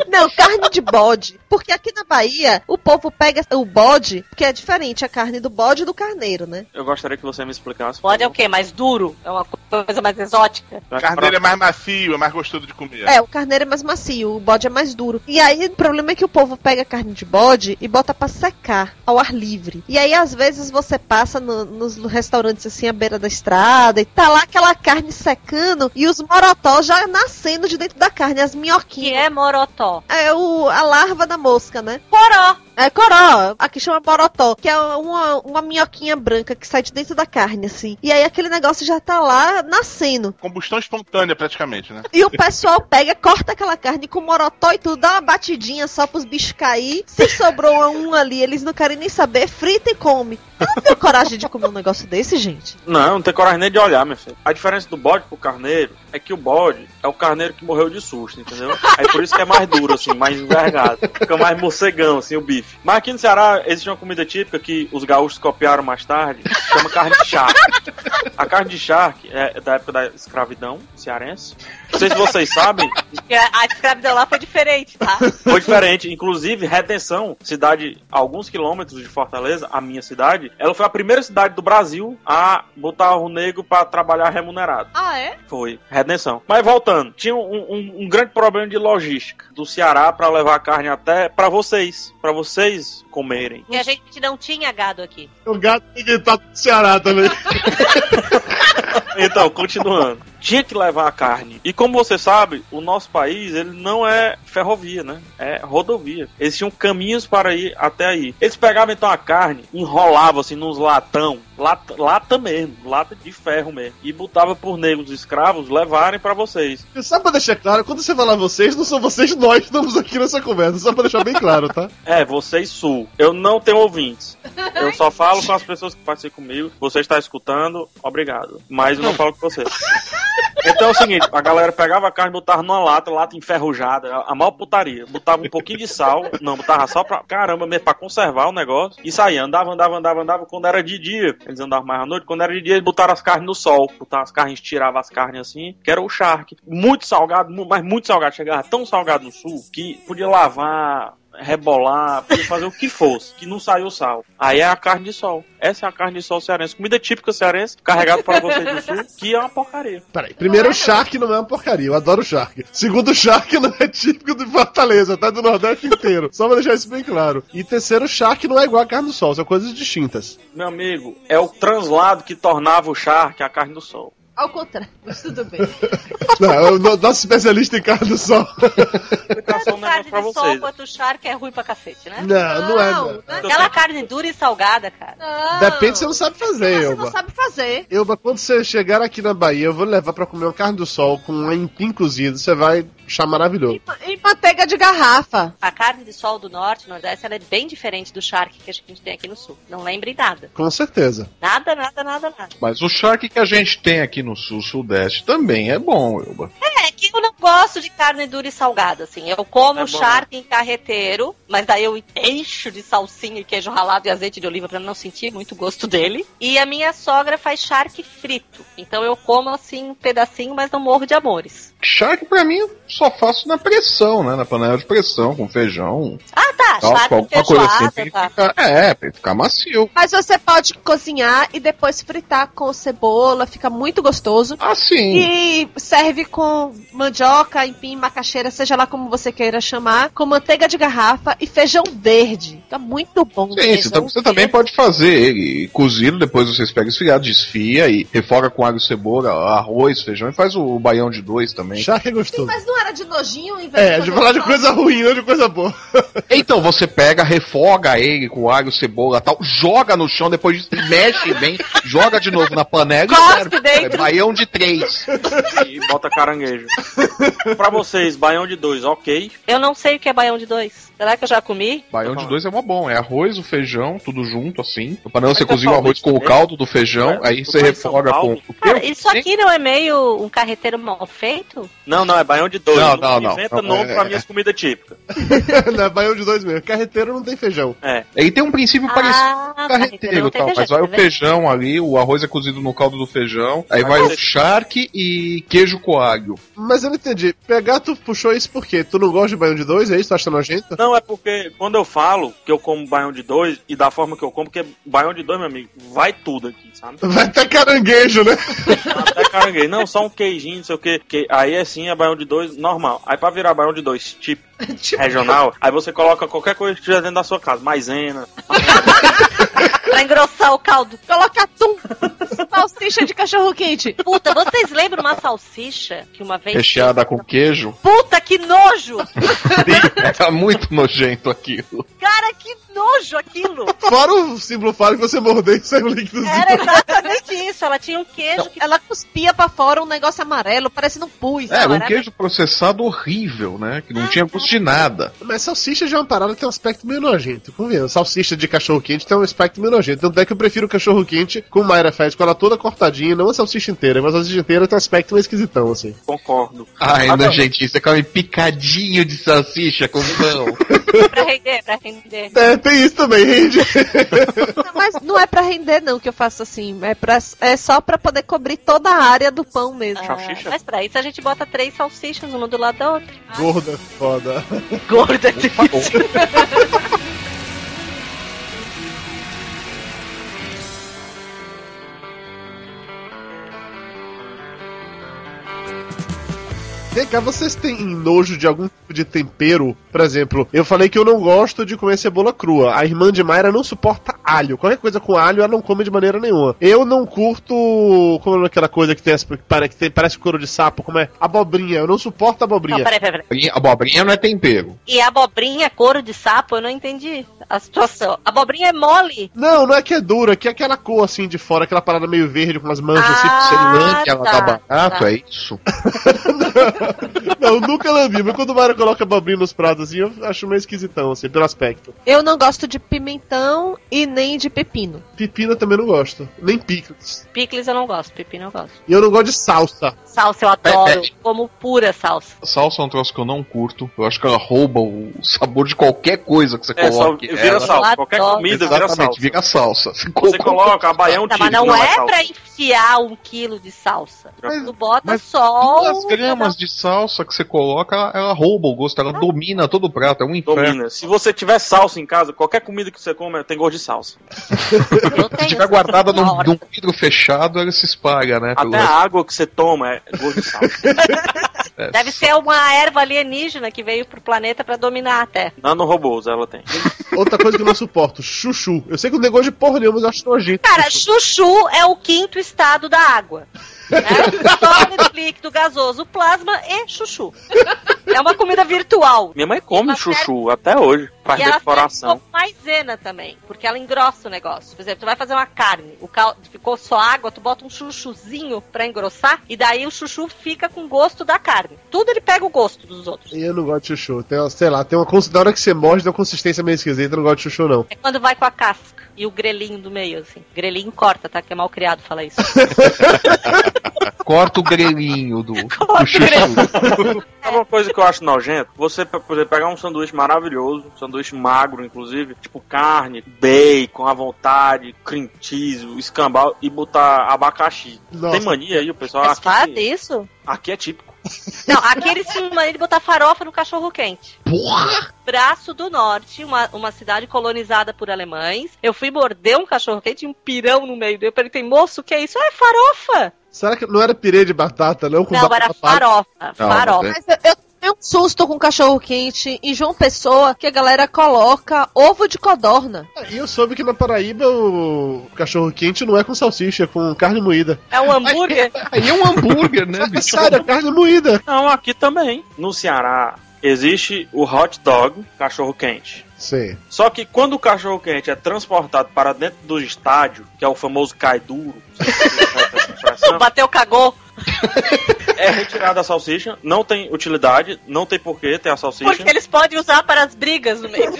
Não, carne de bode. Porque aqui na Bahia, o povo pega o bode, que é diferente a carne do bode e do carneiro, né? Eu gostaria que você me explicasse. Bode é o quê? Mais duro? É uma coisa mais exótica? Carneiro é mais macio, é mais gostoso de comer. É, o carneiro é mais macio, o bode é mais duro. E aí o problema é que o povo pega a carne de bode e bota pra secar ao ar livre. E aí às vezes você passa no- nos restaurantes assim à beira da estrada e tá lá aquela carne secando e os morotós já nascendo de dentro da carne, as Que minhoquinhas. é morotó. É o, a larva da mosca, né? Poró. É coró, aqui chama borotó, que é uma, uma minhoquinha branca que sai de dentro da carne, assim. E aí aquele negócio já tá lá nascendo. Combustão espontânea, praticamente, né? E o pessoal pega, corta aquela carne com morotó e tudo, dá uma batidinha só pros bichos cair. Se sobrou um ali, eles não querem nem saber, frita e come. Eu não tenho coragem de comer um negócio desse, gente. Não, não tem coragem nem de olhar, meu filho. A diferença do bode pro carneiro é que o bode é o carneiro que morreu de susto, entendeu? Aí por isso que é mais duro, assim, mais envergado. Fica mais morcegão, assim, o bife. Mas aqui no Ceará existe uma comida típica que os gaúchos copiaram mais tarde, chama carne de charque. A carne de charque é da época da escravidão cearense. Não sei se vocês sabem, a escravidão lá foi diferente, tá? foi diferente. Inclusive, Redenção, cidade a alguns quilômetros de Fortaleza, a minha cidade, ela foi a primeira cidade do Brasil a botar o negro pra trabalhar remunerado. Ah, é? Foi, redenção. Mas voltando, tinha um, um- um grande problema de logística do Ceará pra levar a carne até pra vocês, pra vocês comerem. E a gente não tinha gado aqui. O gato que tá do Ceará também. Então, continuando. Tinha que levar a carne. E como você sabe, o nosso país, ele não é ferrovia, né? É rodovia. Eles tinham caminhos para ir até aí. Eles pegavam então a carne, enrolavam assim nos latão, lata, lata mesmo, lata de ferro mesmo, e botava por negros escravos levarem pra vocês. E Só pra deixar claro, quando você falar vocês, não são vocês, nós que estamos aqui nessa conversa. Só pra deixar bem claro, tá? É, vocês sul. Eu não tenho ouvintes. Eu só falo com as pessoas que participam comigo. Você está escutando, obrigado. Mas eu não falo com você. Então é o seguinte, a galera pegava a carne e botava numa lata, lata enferrujada, a maior putaria. Botava um pouquinho de sal, não, botava só pra caramba mesmo, pra conservar o negócio. E saía, andava, andava, andava, andava. Quando era de dia, eles andavam mais à noite, quando era de dia, eles botaram as carnes no sol. Botavam as carnes, tiravam as carnes assim, que era o charque. Muito salgado, mas muito salgado. Chegava tão salgado no sul que podia lavar, rebolar, podia fazer o que fosse, que não saiu o sal. Aí é a carne de sol. Essa é a carne de sol cearense. Comida típica cearense, carregado para vocês do sul, que é uma porcaria. Peraí, primeiro o Shark não é uma porcaria, eu adoro o Shark. Segundo, o Shark não é típico de Fortaleza, tá? Do Nordeste inteiro. Só pra deixar isso bem claro. E terceiro, o Shark não é igual a carne do sol, são coisas distintas. Meu amigo, é o translado que tornava o charque a carne do sol. Ao contrário, mas tudo bem. Não, é o no- nosso especialista em carne do sol. Negócio carne de sol vocês. quanto charque é ruim pra cacete, né? Não, não é. Não. Aquela carne dura e salgada, cara. Não. Depende se você não sabe fazer, Você Elba. não sabe fazer. Elba, quando você chegar aqui na Bahia, eu vou levar pra comer uma carne do sol com um empim cozido, você vai achar maravilhoso. E manteiga de garrafa. A carne de sol do norte, nordeste, ela é bem diferente do charque que a gente tem aqui no sul. Não lembre nada. Com certeza. Nada, nada, nada, nada. Mas o charque que a gente tem aqui no sul, sudeste, também é bom, Elba. É que eu não gosto de carne dura e salgada, assim. Eu como É bom, charque em carreteiro, mas daí eu encho de salsinha e queijo ralado e azeite de oliva pra não sentir muito gosto dele. E a minha sogra faz charque frito. Então eu como assim um pedacinho, mas não morro de amores. Charque pra mim eu só faço na pressão, né? Na panela de pressão, com feijão. Ah, tá. Tal, charque coisa assim. feijoada, Pra ele tá. ficar, é, pra ficar macio. Mas você pode cozinhar e depois fritar com cebola, fica muito gostoso. Assim. E serve com mandioca, empim, macaxeira, seja lá como você queira chamar, com manteiga de garrafa e feijão verde. Fica muito bom. Sim, você, Feijão você também pode fazer ele cozido, depois vocês pegam esfriado, desfia e refoga com água e cebola, arroz, feijão e faz o baião de dois também. Shark é gostoso. Mas não era de nojinho em vez É, de de falar de coisa ruim, não de coisa boa. Então você pega, refoga ele com alho, cebola e tal, joga no chão, depois mexe bem, joga de novo na panela e Cospe serve. dentro. É baião de três. E bota caranguejo. pra vocês, baião de dois, ok. Eu não sei o que é baião de dois. Será que eu já comi? Baião de dois é mó bom, é arroz, o feijão, tudo junto assim. No panela você Mas é cozinha o arroz com o caldo do feijão, Ué, aí você refoga com Cara, isso aqui não é meio um carreteiro mal feito? Não, não, é baião de dois. Não, não, não. Inventa Não, nome é- pra minhas comidas típicas. não é baião de dois mesmo. Carreteiro não tem feijão. É. Aí tem um princípio parecido Ah, com o carreteiro não e tem tal, mas feijão, vai o tá feijão ali, o arroz é cozido no caldo do feijão, aí Mas vai o charque e queijo coalho. Mas eu não entendi. Pegar, tu puxou isso por quê? Tu não gosta de baião de dois? É isso? Tu acha nojento? Não, é porque quando eu falo que eu como baião de dois e da forma que eu como, porque baião de dois, meu amigo, vai tudo aqui, sabe? Vai até caranguejo, né? Até caranguejo. Não, só um queijinho, não sei o que. que aí é sim, é baião de dois normal. Aí pra virar baião de dois, tipo, regional, aí você coloca qualquer coisa que tiver dentro da sua casa. Maisena. Pra engrossar o caldo. Coloca atum. Salsicha de cachorro quente. Puta, vocês lembram uma salsicha que uma vez. Recheada com queijo. Puta, que nojo! Era muito nojento aquilo. Cara, que nojo aquilo! Fora o símbolo fálico que você mordeu e saiu um líquidozinho. Era exatamente isso. Ela tinha um queijo que. Ela cuspia pra fora um negócio amarelo, parecendo um pus. É, um queijo processado horrível, né? Que não tinha gosto de nada. Mas salsicha já é uma parada que tem um aspecto meio nojento. Convenhamos. Salsicha de cachorro quente tem um aspecto meio nojento. Tanto é que eu prefiro o cachorro quente com Mayra faz, com ela toda cortadinha, não a salsicha inteira, mas a salsicha inteira tem um aspecto meio esquisitão, assim. Concordo. Ai, Agora- nojentinho, você come picadinho de salsicha com pão. pra render, pra render. É, tem isso também, rende. Não, Mas não é pra render, não, que eu faço assim. É, pra, é só pra poder cobrir toda a área do pão mesmo. Salsicha? Mas pra isso a gente bota três salsichas, uma do lado da outra. Gorda, foda. Gorda é difícil. Vem cá, vocês têm nojo de algum tipo de tempero? Por exemplo, eu falei que eu não gosto de comer cebola crua. A irmã de Mayra não suporta alho. Qualquer coisa com alho ela não come de maneira nenhuma. Eu não curto. Como é aquela coisa que tem, que pare- que tem- parece couro de sapo? Como é? Abobrinha. Eu não suporto abobrinha. Não, peraí, peraí, peraí. Abobrinha não é tempero. E a abobrinha, couro de sapo, eu não entendi a situação. A abobrinha é mole. Não, não é que é dura, que é aquela cor assim de fora, aquela parada meio verde com umas manchas assim. Ah, Você lambe ela tá, dá barato, tá. é isso? Não, eu nunca lambi, mas quando o Mayra coloca abobrinha nos pratos assim, eu acho meio esquisitão, assim, pelo aspecto. Eu não gosto de pimentão e nem de pepino. Pepina também não gosto. Nem picles. Picles eu não gosto, pepino eu gosto. E eu não gosto de salsa. Salsa eu adoro, É, é. como pura salsa. Salsa é um troço que eu não curto. Eu acho que ela rouba o sabor de qualquer coisa que você É, coloque. vira ela. salsa. Qualquer comida vira Exatamente, salsa. vira salsa. Você coloca a baião Tá, mas não, que é, salsa. pra enfiar um quilo de salsa. Mas- tu bota mas só. Duas gramas de salsa que você coloca, ela, ela rouba o gosto, ela domina todo o prato, é um inferno. Domina. Se você tiver salsa em casa, qualquer comida que você come tem gosto de salsa. Se tiver guardada num, num vidro fechado, ela se espalha, né? Até a água que você toma é gosto de salsa. é, Deve ser uma erva alienígena que veio pro planeta pra dominar a Terra. Nanorobôs ela tem. Outra coisa que eu não suporto, chuchu. Eu sei que o negócio de porra nenhuma, mas eu acho nojento. Cara, chuchu é o quinto estado da água. Né? Sólido, líquido, gasoso, plasma e chuchu. É uma comida virtual. Minha mãe come chuchu até hoje. Faz e ela decoração. como maisena também, porque ela engrossa o negócio. Por exemplo, tu vai fazer uma carne, o caldo ficou só água, tu bota um chuchuzinho pra engrossar, e daí o chuchu fica com gosto da carne. Tudo ele pega o gosto dos outros. E eu não gosto de chuchu. Tem, uma- sei lá, tem uma na hora que você morde, tem uma consistência meio esquisita, eu não gosto de chuchu, não. É quando vai com a casca e o grelinho do meio, assim. Grelinho corta, tá? Que é mal criado falar isso. Corta o grelhinho do, do Corta o chuchu. Sabe uma coisa que eu acho nojento? Você, por exemplo, pegar um sanduíche maravilhoso, um sanduíche magro, inclusive, tipo carne, bacon à vontade, cream cheese, escambau, e botar abacaxi. Nossa. Tem mania aí, o pessoal Mas faz aqui, isso? aqui é típico. Não, aqui eles tinham mania de botar farofa no cachorro quente. Porra! Braço do Norte, uma, uma cidade colonizada por alemães. Eu fui morder um cachorro quente e um pirão no meio. Eu perguntei, moço, o que é isso? Ah, é farofa! Será que não era pirê de batata, não? Com Não, batata era farofa. Não, farofa. mas eu, eu um susto com cachorro quente em João Pessoa que a galera coloca ovo de codorna. E eu soube que na Paraíba o cachorro quente não é com salsicha, é com carne moída. É um hambúrguer? Aí é um hambúrguer, né, bicho? Sério, é carne moída. Não, aqui também. No Ceará existe o hot dog, cachorro quente. Sim. Só que quando o cachorro quente é transportado para dentro do estádio, que é o famoso cai duro, Bateu, cagou. É retirada a salsicha, não tem utilidade, não tem porquê ter a salsicha. Porque eles podem usar para as brigas no meio do.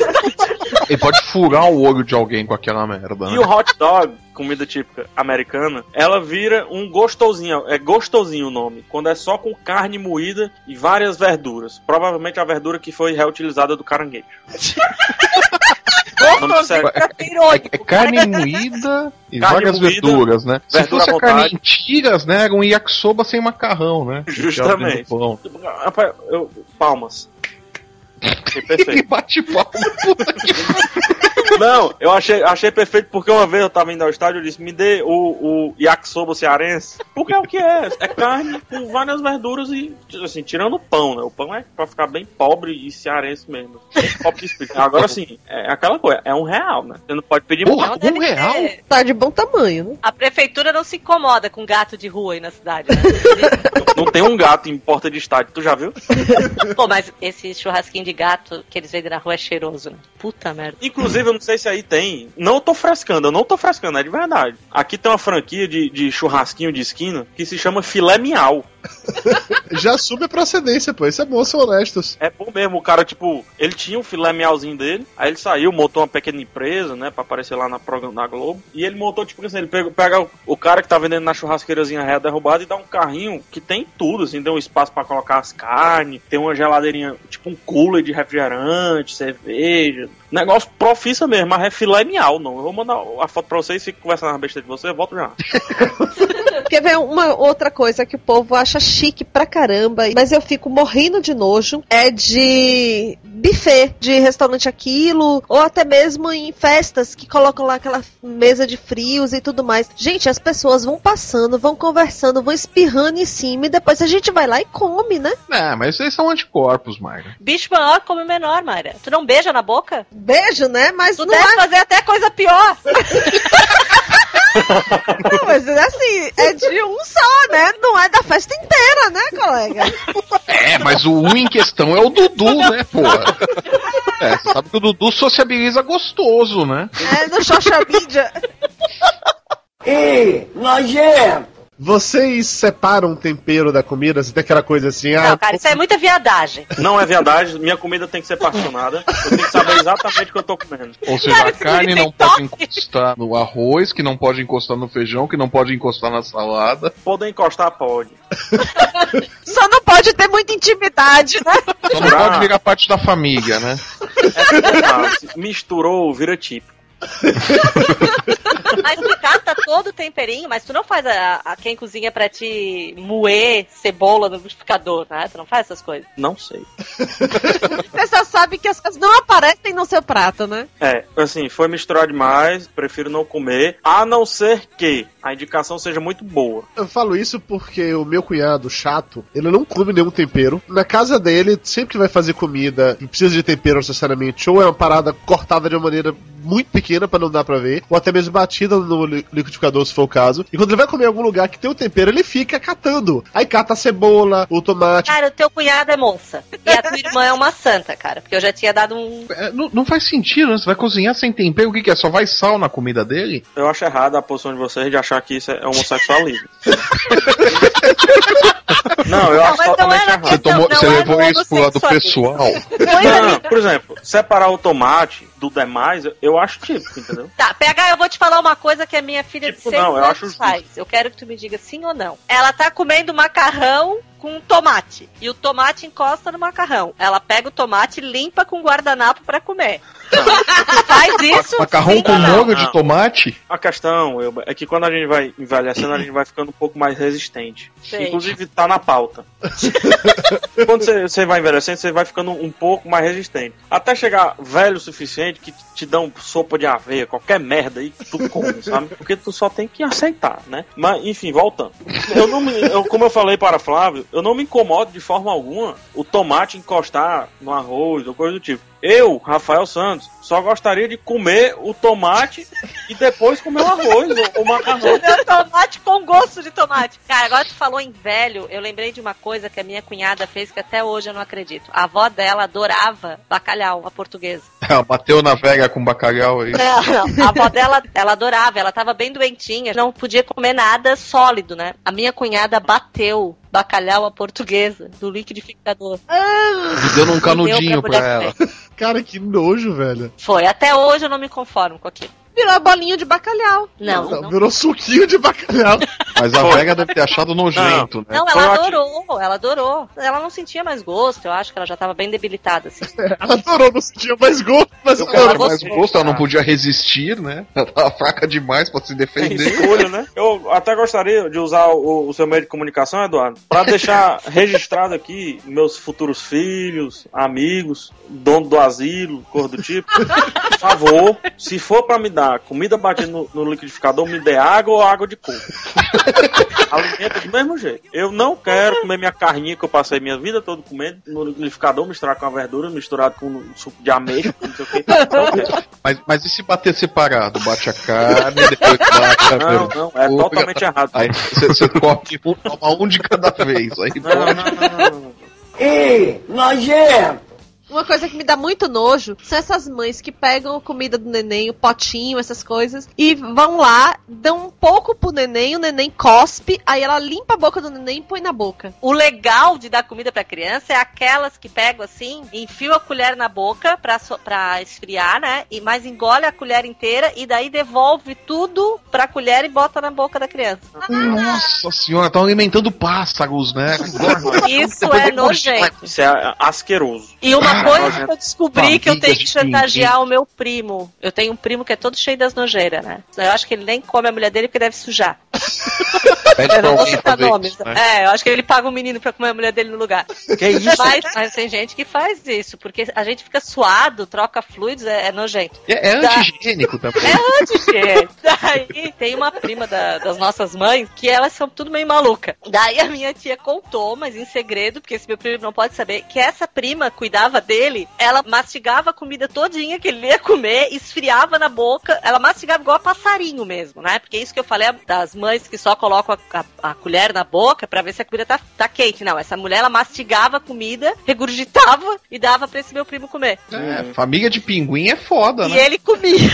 Ele pode furar o olho de alguém com aquela merda. E Né? o hot dog, comida típica americana, ela vira um gostosinho, é gostosinho o nome, quando é só com carne moída e várias verduras. Provavelmente a verdura que foi reutilizada do caranguejo. Irônico. É carne moída e Carne várias moída, verduras, né? Se verdura fosse a carne em tiras, né? Era um yakisoba sem macarrão, né? Justamente. Pão. Rapaz, eu- palmas. Achei Ele perfeito. bate palma, puta que Não, eu achei, achei perfeito porque uma vez eu tava indo ao estádio e disse: me dê o, o yakisoba cearense. Porque é o que é? É carne com várias verduras e, assim, tirando o pão, né? O pão é pra ficar bem pobre e cearense mesmo. Agora, assim, é aquela coisa: é um real, né? Você não pode pedir Porra, muito. Um real? ser. Tá de bom tamanho, né? A prefeitura não se incomoda com gato de rua aí na cidade, né? Não tem um gato em porta de estádio, tu já viu? Pô, mas esse churrasquinho de gato que eles vendem na rua é cheiroso, né? Puta merda. Inclusive, eu não sei se aí tem. Não tô frescando, eu não tô frescando, é de verdade. Aqui tem uma franquia de, de churrasquinho de esquina que se chama Filé Miau. Já assume a procedência, pô. Isso é bom, são honestos. É bom mesmo, o cara, tipo, ele tinha um filé miauzinho dele, aí ele saiu, montou uma pequena empresa, né, pra aparecer lá na, programa, na Globo, e ele montou, tipo assim, ele pega, pega o, cara que tá vendendo na churrasqueirazinha réia derrubada e dá um carrinho que tem tudo, assim, tem um espaço pra colocar as carnes, tem uma geladeirinha, tipo um cooler de refrigerante, cerveja, negócio profissa mesmo, mas é filé miau, não. Eu vou mandar a foto pra vocês, fico conversando na besta de vocês, eu volto já. Quer ver uma outra coisa que o povo acha chique pra caramba, mas eu fico morrendo de nojo, é de buffet, de restaurante aquilo, ou até mesmo em festas que colocam lá aquela mesa de frios e tudo mais. Gente, as pessoas vão passando, vão conversando, vão espirrando em cima e depois a gente vai lá e come, né? É, mas esses são anticorpos, Mayra. Bicho maior come menor, Mayra. Tu não beija na boca? Beijo, né? Mas Tu não deve é... fazer até coisa pior. Não, mas assim, é de um só, né? Não é da festa inteira, né, colega? É, mas o um em questão é o Dudu, né, porra? É, você sabe que o Dudu sociabiliza gostoso, né? É no social media. Ih, nojento! Vocês separam o tempero da comida? Você tem aquela coisa assim, ah, Não, cara, isso é muita viadagem. Não é verdade, minha comida tem que ser porcionada, eu tenho que saber exatamente o que eu tô comendo. Ou seja, Cara, a carne não pode toque. encostar no arroz, que não pode encostar no feijão, que não pode encostar na salada. Poder encostar, pode. Só não pode ter muita intimidade, né? Só não pode virar parte da família, né? Ah, se misturou, vira típico. Mas tu cata todo o temperinho, mas tu não faz a, a quem cozinha pra te moer cebola no liquidificador, né? Tu não faz essas coisas. Não sei. Você só sabe que as coisas não aparecem no seu prato, né? É, assim, foi misturar demais, prefiro não comer, a não ser que a indicação seja muito boa. Eu falo isso porque o meu cunhado, chato, ele não come nenhum tempero. Na casa dele, sempre que vai fazer comida e precisa de tempero necessariamente, ou é uma parada cortada de uma maneira muito pequena pra não dar pra ver, ou até mesmo batida no li- liquidificador, se for o caso. E quando ele vai comer em algum lugar que tem o tempero, ele fica catando. Aí cata a cebola, o tomate. Cara, o teu cunhado é moça. E a tua irmã é uma santa, cara. Porque eu já tinha dado um. É, não, não faz sentido, né? Você vai cozinhar sem tempero, o que, que é? Só vai sal na comida dele? Eu acho errado a posição de vocês de achar que isso é homossexualismo. não, eu Não, acho totalmente errado. Você, tomou, não você é levou isso pro lado pessoal. Não, por exemplo, separar o tomate do demais, eu- eu acho típico, entendeu? Tá, PH, eu vou te falar uma coisa que a minha filha de Tipo, eu acho anos justo. faz. Eu quero que tu me diga sim ou não. Ela tá comendo macarrão com tomate. E o tomate encosta no macarrão. Ela pega o tomate e limpa com guardanapo pra comer. Faz isso? Macarrão sim com molho de tomate? A questão Elba, é que quando a gente vai envelhecendo, a gente vai ficando um pouco mais resistente. Sei. Inclusive, tá na pauta. quando você, você vai envelhecendo, você vai ficando um pouco mais resistente. Até chegar velho o suficiente que te dão sopa de aveia, qualquer merda aí que tu come, sabe? Porque tu só tem que aceitar, né? Mas, enfim, voltando. Eu não me, eu, como eu falei para Flávio, eu não me incomodo de forma alguma o tomate encostar no arroz ou coisa do tipo. Eu, Rafael Santos, só gostaria de comer o tomate e depois comer o arroz ou o macarrão. Meu tomate com gosto de tomate. Cara, agora tu falou em velho, eu lembrei de uma coisa que a minha cunhada fez que até hoje eu não acredito. A avó dela adorava bacalhau, a portuguesa. Ela bateu na velha com bacalhau aí. Não, não. A avó dela, ela adorava, ela tava bem doentinha, não podia comer nada sólido, né? A minha cunhada bateu bacalhau à portuguesa do liquidificador. E deu num canudinho Deu pra mulher ela. Cara, que nojo, velho. Foi, até hoje eu não me conformo com aquilo. Virou bolinho de bacalhau. Não, não. Virou suquinho de bacalhau. Mas a velha deve ter achado nojento, né? Não, ela adorou, ela adorou. Ela não sentia mais gosto, eu acho que ela já tava bem debilitada, assim. Ela adorou, não sentia mais gosto, mas Ela adorou. tinha mais gosto, ela não podia resistir, né? Ela tava fraca demais pra se Tem defender. escolha, né? Eu até gostaria de usar o, o seu meio de comunicação, Eduardo, pra deixar registrado aqui meus futuros filhos, amigos, dono do asilo, cor do tipo. Por favor, se for pra me dar comida batida no, no liquidificador, me dê água ou água de coco. Alimenta do mesmo jeito. Eu não quero comer minha carninha que eu passei minha vida toda comendo no liquidificador, misturar com a verdura, misturado com suco de ameixa, não sei o que. Mas, mas e se bater separado? Bate a carne, depois bate a Não, não, é totalmente errado. Aí você, você come um, toma um de cada vez. Aí Não, não, não, não, não. Ih, nojento! Uma coisa que me dá muito nojo são essas mães que pegam a comida do neném, o potinho, essas coisas, e vão lá, dão um pouco pro neném, o neném cospe, aí ela limpa a boca do neném e põe na boca. O legal de dar comida pra criança é aquelas que pegam assim, enfiam a colher na boca pra, so- pra esfriar, né? E mas engole a colher inteira e daí devolve tudo pra colher e bota na boca da criança. Nossa senhora, estão alimentando pássaros, né? Isso é nojento. Isso é asqueroso. E uma nojento. que eu descobri que eu tenho que chantagear o meu primo. Eu tenho um primo que é todo cheio das nojeiras, né? Eu acho que ele nem come a mulher dele porque deve sujar. Pede Eu não vou citar nomes. isso, né? É, eu acho que ele paga um menino pra comer a mulher dele no lugar. Que isso? Mas, mas tem gente que faz isso, porque a gente fica suado, troca fluidos, é, é nojento. É, é antigênico também. É gente. Daí tem uma prima da- das nossas mães que elas são tudo meio maluca. Daí a minha tia contou, mas em segredo, porque esse meu primo não pode saber, que essa prima cuidava dele, ela mastigava a comida todinha que ele ia comer, esfriava na boca, ela mastigava igual a passarinho mesmo, né? Porque isso que eu falei é das mães que só colocam a, a- a colher na boca pra ver se a comida tá, tá quente. Não, essa mulher ela mastigava a comida, regurgitava e dava pra esse meu primo comer. É, família de pinguim é foda, E né? ele comia.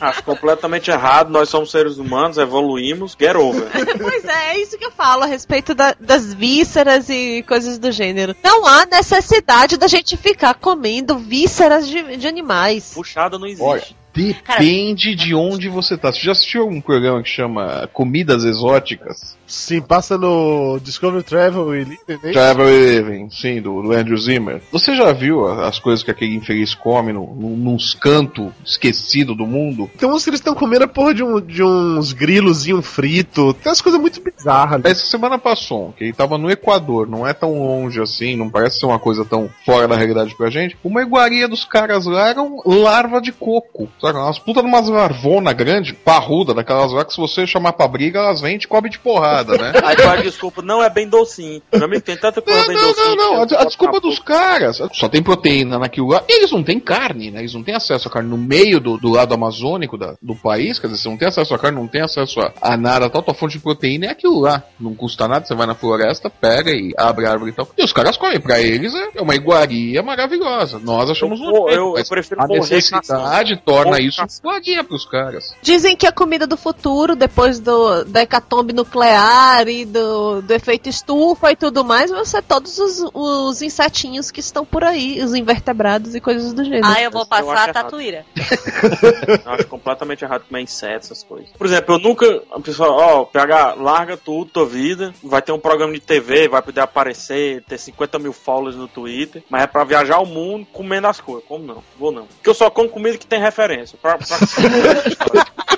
Acho completamente errado. Nós somos seres humanos, evoluímos. Get over. Pois é, é isso que eu falo a respeito da- das vísceras e coisas do gênero. Não há necessidade da gente ficar comendo vísceras de, de animais. Puxada não existe. Olha, depende de onde você tá. Você já assistiu um programa que chama Comidas Exóticas? Sim, passa no Discovery Travel e Living, né? Travel Living, sim, do, do Andrew Zimmer. Você já viu as coisas que aquele infeliz come no, no, nos cantos esquecidos do mundo? Tem uns que eles estão comendo a porra de, um, de uns grilozinho frito. Tem umas coisas muito bizarras ali. Essa semana passou, que ele tava no Equador, não é tão longe assim, não parece ser uma coisa tão fora da realidade pra gente. Uma iguaria dos caras lá eram larva de coco. Sabe? Umas putas de umas larvona grande, parruda, daquelas lá que se você chamar pra briga, elas vêm e te cobrem de porrada, né? Aí a desculpa? Não é bem docinho. Meu amigo, tem tanta coisa Não, bem não, docinho. não, não. que A, eu a desculpa dos boca. caras. Só tem proteína naquilo lá. Eles não têm carne, né? Eles não têm acesso à carne no meio do, do lado amazônico da- do país. Quer dizer, você não tem acesso à carne, não tem acesso a, a nada tal. Tua fonte de proteína é aquilo lá. Não custa nada. Você vai na floresta, pega e abre a árvore e tal. E os caras comem. Pra eles é, é uma iguaria maravilhosa. Nós achamos Eu- nojento, eu- eu mas prefiro A necessidade torna Isso pros caras. Dizem que a comida do futuro, depois do, da hecatombe nuclear e do, do efeito estufa e tudo mais, vão ser todos os, os insetinhos que estão por aí, os invertebrados e coisas do gênero. Ah, eu vou Eu passar acho a tatuíra. Eu acho completamente errado comer insetos, essas coisas. Por exemplo, eu nunca. A pessoa, ó, PH, larga tudo, tua vida. Vai ter um programa de TV, vai poder aparecer, ter 50 mil followers no Twitter. Mas é pra viajar o mundo comendo as coisas. Como não? Vou não. Porque eu só como comida que tem referência. Pra, pra...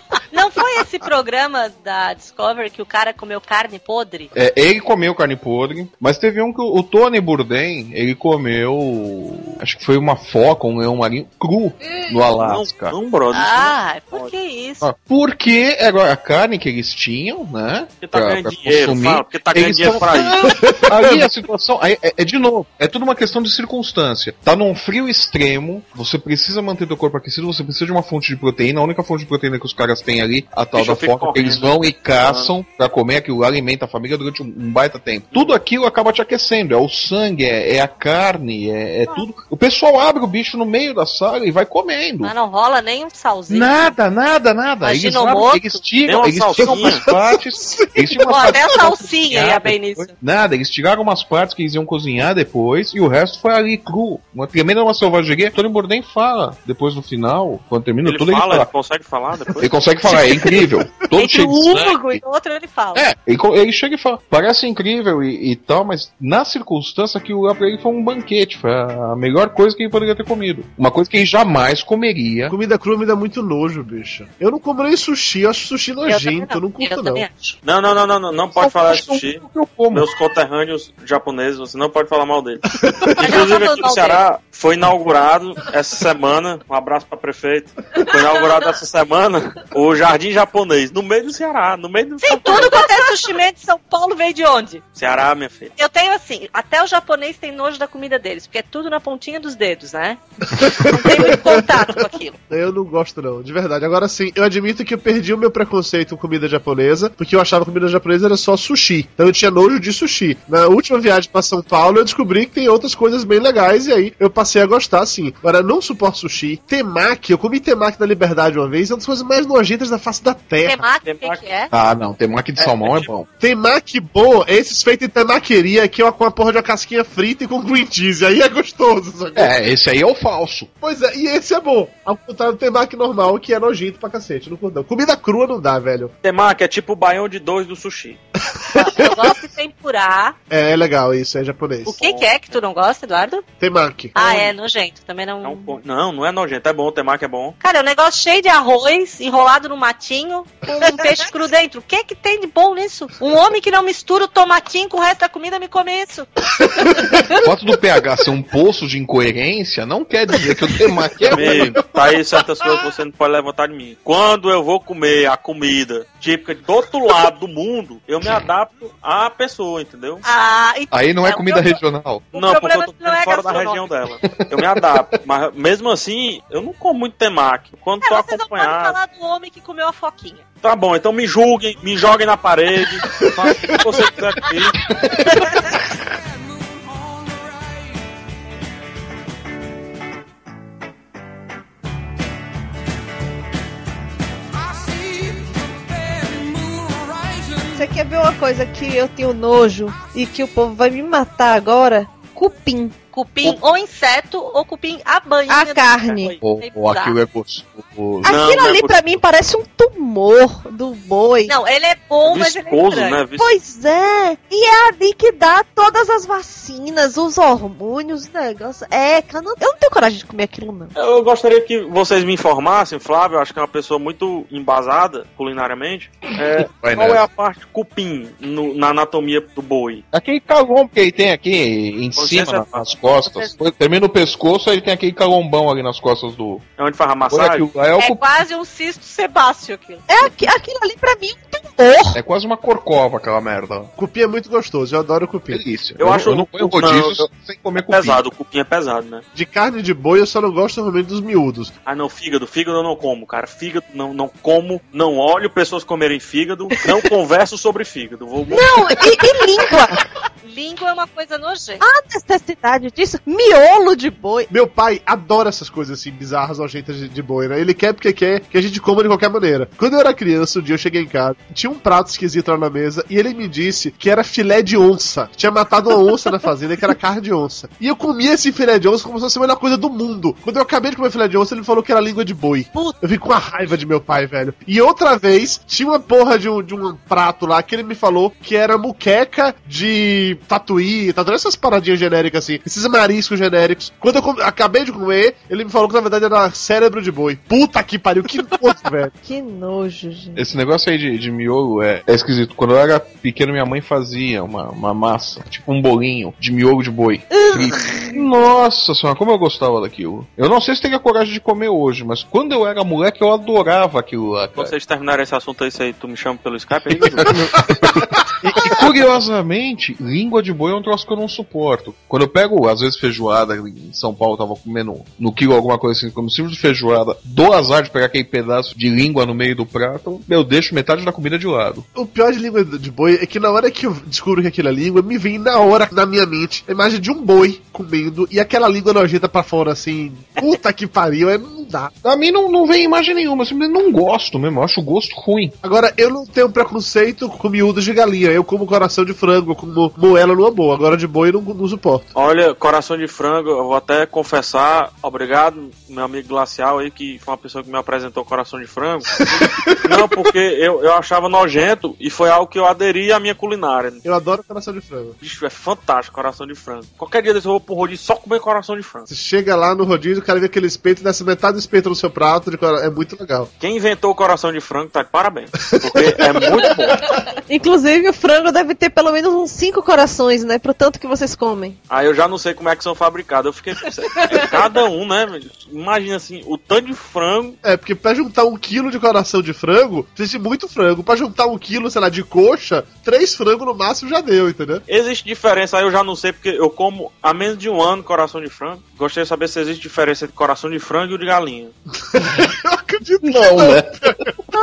Não foi esse programa da Discovery que o cara comeu carne podre? É, ele comeu carne podre, mas teve um que o, Tony Bourdain, ele comeu, acho que foi uma foca, um leão marinho cru no Alasca. não, não, brother. Ah, por que isso? Ah, Porque agora a carne que eles tinham, né? Porque tá pra- ganhando pra dinheiro, consumir, fala, porque tá ganhando eles dinheiro tão- pra isso. Ali a situação aí é, é de novo, é tudo uma questão de circunstância. Tá num frio extremo, você precisa manter teu corpo aquecido, você precisa de uma fonte de proteína. A única fonte de proteína que os caras têm ali, a tal eu da foca, que eles vão e caçam pra comer aquilo, lá, alimenta a família durante um, um baita tempo. Tudo aquilo acaba te aquecendo, é o sangue, é, é a carne, é, é tudo. O pessoal abre o bicho no meio da sala e vai comendo. Mas não rola nem um salzinho. Nada, nada, nada. Eles, abrem, eles tiram, eles tiram umas partes. Eles tiram Pô, umas até a partes iam salsinha ia bem nisso. Nada, eles tiraram umas partes que eles iam cozinhar depois e o resto foi ali cru. Uma tremenda uma selvageria. Tony Bourdain fala depois no final, quando termina Ele tudo, fala, ele ele fala. consegue falar depois? Ele consegue falar, é incrível. Todo Entre cheio um sangue. e outro ele fala. É, ele, ele chega e fala, parece incrível e, e tal, mas na circunstância que o pra ele foi um banquete, foi a melhor coisa que ele poderia ter comido. Uma coisa que ele jamais comeria. Comida crua me dá muito nojo, bicho. Eu não como nem sushi, eu acho sushi Eu nojento, eu não Eu curto não. também acho. Não, não, não, não, não, não pode falar de sushi. Eu. Meus conterrâneos japoneses, você não pode falar mal dele. já Inclusive aqui no Ceará foi inaugurado essa semana, um abraço para prefeito. Foi inaugurado essa semana o jardim japonês, no meio do Ceará, no meio do Sim, tudo quanto é sushi de São Paulo veio de onde? Ceará, minha filha. Eu tenho assim, até o japonês tem nojo da comida deles, porque é tudo na pontinha dos dedos, né? Não tem muito contato com aquilo. Eu não gosto, não, de verdade. Agora sim, eu admito que eu perdi o meu preconceito com comida japonesa, porque eu achava que comida japonesa era só sushi. Então eu tinha nojo de sushi. Na última viagem pra São Paulo, eu descobri que tem outras coisas bem legais, e aí eu passei a gostar, sim. Agora, eu não suporto sushi. Temaki, eu comi temaki da Liberdade uma vez, é uma das coisas mais nojentas da face da terra. Temaki, o que, é? Ah, não, temaki de salmão é, bom. Temaki bom, esses feitos em temaqueria, que é com a porra de uma casquinha frita e com green cheese. Aí é gostoso, sacou? É, esse aí é o falso. Pois é, e esse é bom. Ao contrário do temaki normal, que é nojento pra cacete, não curto. Comida crua não dá, velho. Temaki é tipo o baião de dois do sushi. Eu gosto de tempurá. É, é legal isso, é japonês. O que, que é que tu não gosta, Eduardo? Temaki. Ah, é, nojento. Também É não. não, não é nojento, é bom, temaki é bom. Cara, é um negócio cheio de arroz, enrolado no matinho, com um peixe cru dentro. O que que tem de bom nisso? Um homem que não mistura o tomatinho com o resto da comida me come isso. O fato do PH ser um poço de incoerência não quer dizer que o temaki é ruim. Tá aí certas coisas que você não pode levantar de mim. Quando eu vou comer a comida típica do outro lado do mundo, eu me adapto à pessoa, entendeu? Ah, então, Aí não é o comida regional. O não, porque eu problema tô não é fora da região dela. Eu me adapto. Mas mesmo assim, eu não como muito temaki. Quando É, tô vocês não acompanhado. falar do homem que comeu a foquinha. Tá bom, então me julguem, me joguem na parede. Façam o que você quiser aqui. Você quer ver uma coisa que eu tenho nojo e que o povo vai me matar agora? Cupim. Cupim ou inseto ou cupim a banho. A carne. Ou, ou aquilo é gostoso. Não, Aquilo não é ali pra mim parece um tumor do boi. Não, ele é bom, mas ele é né? Vis- Pois é, e é ali que dá todas as vacinas, os hormônios, o negócio. É, eu não, eu não tenho coragem de comer aquilo, não. Eu gostaria que vocês me informassem, Flávio, eu acho que é uma pessoa muito embasada culinariamente. É, qual nessa. é a parte cupim no- na anatomia do boi? Aquele calombo que ele tem aqui em Você cima, nas costas. Termina o pescoço, aí tem aquele calombão ali nas costas do. É onde faz a Olha massagem? aquilo lá, é, o É quase um cisto sebáceo aquilo. É aqui- aquilo ali pra mim é um tumor. é quase uma corcova aquela merda. Cupim é muito gostoso, eu adoro cupim. Delícia. Eu acho- eu não ponho não, rodízios eu- sem comer É cupim. pesado, o cupim é pesado, né? De carne de boi eu só não gosto normalmente dos miúdos. Ah, não, fígado. Fígado eu não como, cara. Fígado não, não como, não olho pessoas comerem fígado, não converso sobre fígado. Vou... Não, e, e língua. Língua é uma coisa nojenta. A necessidade disso, miolo de boi. Meu pai adora essas coisas assim, bizarras, nojentas de, de boi, né? Ele quer porque quer que a gente coma de qualquer maneira. Quando eu era criança, um dia eu cheguei em casa, tinha um prato esquisito lá na mesa e ele me disse que era filé de onça. Tinha matado uma onça na fazenda e que era carne de onça. E eu comia esse filé de onça como se fosse a melhor coisa do mundo. Quando eu acabei de comer filé de onça, ele me falou que era língua de boi. Puta. Eu fiquei com a raiva de meu pai, velho. E outra vez, tinha uma porra de um, de um prato lá que ele me falou que era muqueca de tatuí, tatuí, essas paradinhas genéricas assim, esses mariscos genéricos. Quando eu com- acabei de comer, ele me falou que na verdade era cérebro de boi. Puta que pariu, que nojo, velho. Que nojo, gente. Esse negócio aí de, de miolo é, é esquisito. Quando eu era pequeno, minha mãe fazia uma, uma massa, tipo um bolinho de miolo de boi. Nossa senhora, como eu gostava daquilo. Eu não sei se teria coragem de comer hoje, mas quando eu era moleque, eu adorava aquilo lá, cara. Quando vocês terminarem esse assunto aí, aí, tu me chama pelo Skype aí? Curiosamente, língua de boi é um troço que eu não suporto. Quando eu pego, às vezes, feijoada em São Paulo, eu tava comendo no quilo alguma coisa assim, como simples de feijoada, dou azar de pegar aquele pedaço de língua no meio do prato, eu deixo metade da comida de lado. O pior de língua de boi é que na hora que eu descubro que aquilo é língua, me vem na hora na minha mente a imagem de um boi comendo e aquela língua nojenta pra fora assim. Puta que pariu, é, não dá. A mim não, não vem imagem nenhuma, eu simplesmente não gosto mesmo, eu acho o gosto ruim. Agora, eu não tenho preconceito com miúdos de galinha. Eu como coração de frango, como moela numa boa. Agora de boi eu não, não suporto. Olha, coração de frango, eu vou até confessar, obrigado, meu amigo Glacial aí, que foi uma pessoa que me apresentou coração de frango. Não, porque eu, eu achava nojento e foi algo que eu aderi à minha culinária. Eu adoro coração de frango. Bicho, é fantástico coração de frango. Qualquer dia desse eu vou pro rodízio só comer coração de frango. Você chega lá no rodízio, o cara vê aquele espeto, desce metade cada espeto no seu prato, é muito legal. Quem inventou o coração de frango tá de parabéns. Porque é muito bom. Inclusive, o frango deve ter pelo menos uns cinco corações, né? Pro tanto que vocês comem. Aí eu já não sei como é que são fabricados. Eu fiquei pensando, é cada um, né? Imagina assim, o tanto de frango. É, porque pra juntar um quilo de coração de frango, precisa de muito frango. Pra juntar um quilo, sei lá, de coxa, três frangos no máximo já deu, entendeu? Existe diferença, aí eu já não sei, porque eu como há menos de um ano coração de frango. Gostaria de saber se existe diferença entre coração de frango e o de galinha. Eu acredito que Não, né?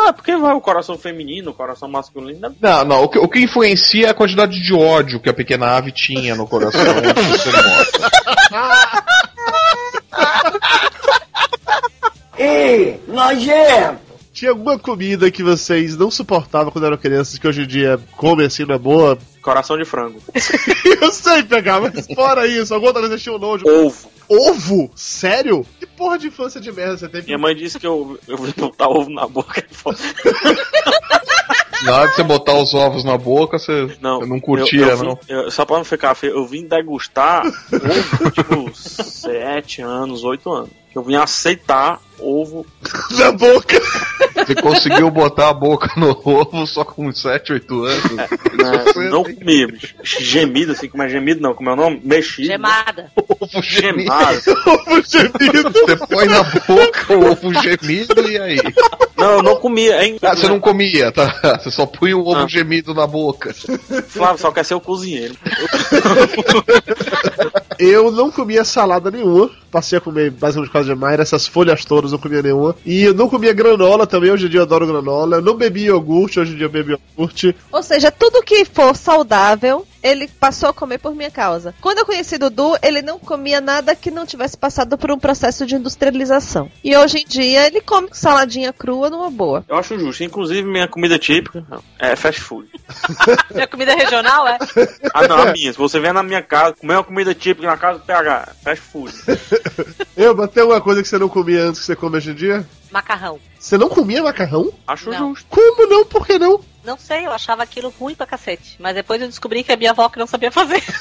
Ah, porque vai o coração feminino, o coração masculino. né? Não, não. O que, o que influencia é a quantidade de ódio que a pequena ave tinha no coração antes de ser morta. Ei, nojento! Tinha alguma comida que vocês não suportavam quando eram crianças que hoje em dia comem assim na boa? Coração de frango. Eu sei pegar, mas fora isso, alguma coisa tinha um nojo. Ovo. Ovo? Sério? Que porra de infância de merda você teve? Minha mãe disse que eu, eu vou botar ovo na boca. Na hora de você botar os ovos na boca, você Não, você não curtia, eu, eu vim- não. eu- só pra não ficar feio, eu vim degustar ovo, tipo, 7 anos, 8 anos. Eu vim aceitar ovo. Na boca! Você conseguiu botar a boca no ovo só com 7, 8 anos. Né? Foi Não assim. comia, bicho. Gemido, assim, como é gemido, não, como é o nome? Mexido. Gemada. Ovo gemido. Ovo gemido! Você põe na boca o ovo gemido e aí? Não, eu não comia, hein? Ah, você não comia, tá? Você só põe o ovo Ah. gemido na boca. Flávio só quer ser o cozinheiro. Eu não comia salada nenhuma. Passei a comer basicamente quase demais. Essas folhas todas não comia nenhuma. E eu não comia granola também. Hoje em dia eu adoro granola. Eu não bebi iogurte. Hoje em dia eu bebo iogurte. Ou seja, tudo que for saudável, ele passou a comer por minha causa. Quando eu conheci Dudu, ele não comia nada que não tivesse passado por um processo de industrialização. E hoje em dia ele come saladinha crua numa boa. Eu acho justo. Inclusive, minha comida típica é fast food. Minha comida regional é Ah, não, a minha. Se você vier na minha casa, comer uma comida típica na casa do PH, fast food. Eu, mas tem uma coisa que você não comia antes que você come hoje em dia? macarrão. Você não comia macarrão? Acho Não. justo. Como não? Por que não? Não sei, eu achava aquilo ruim pra cacete. Mas depois eu descobri que a minha avó que não sabia fazer.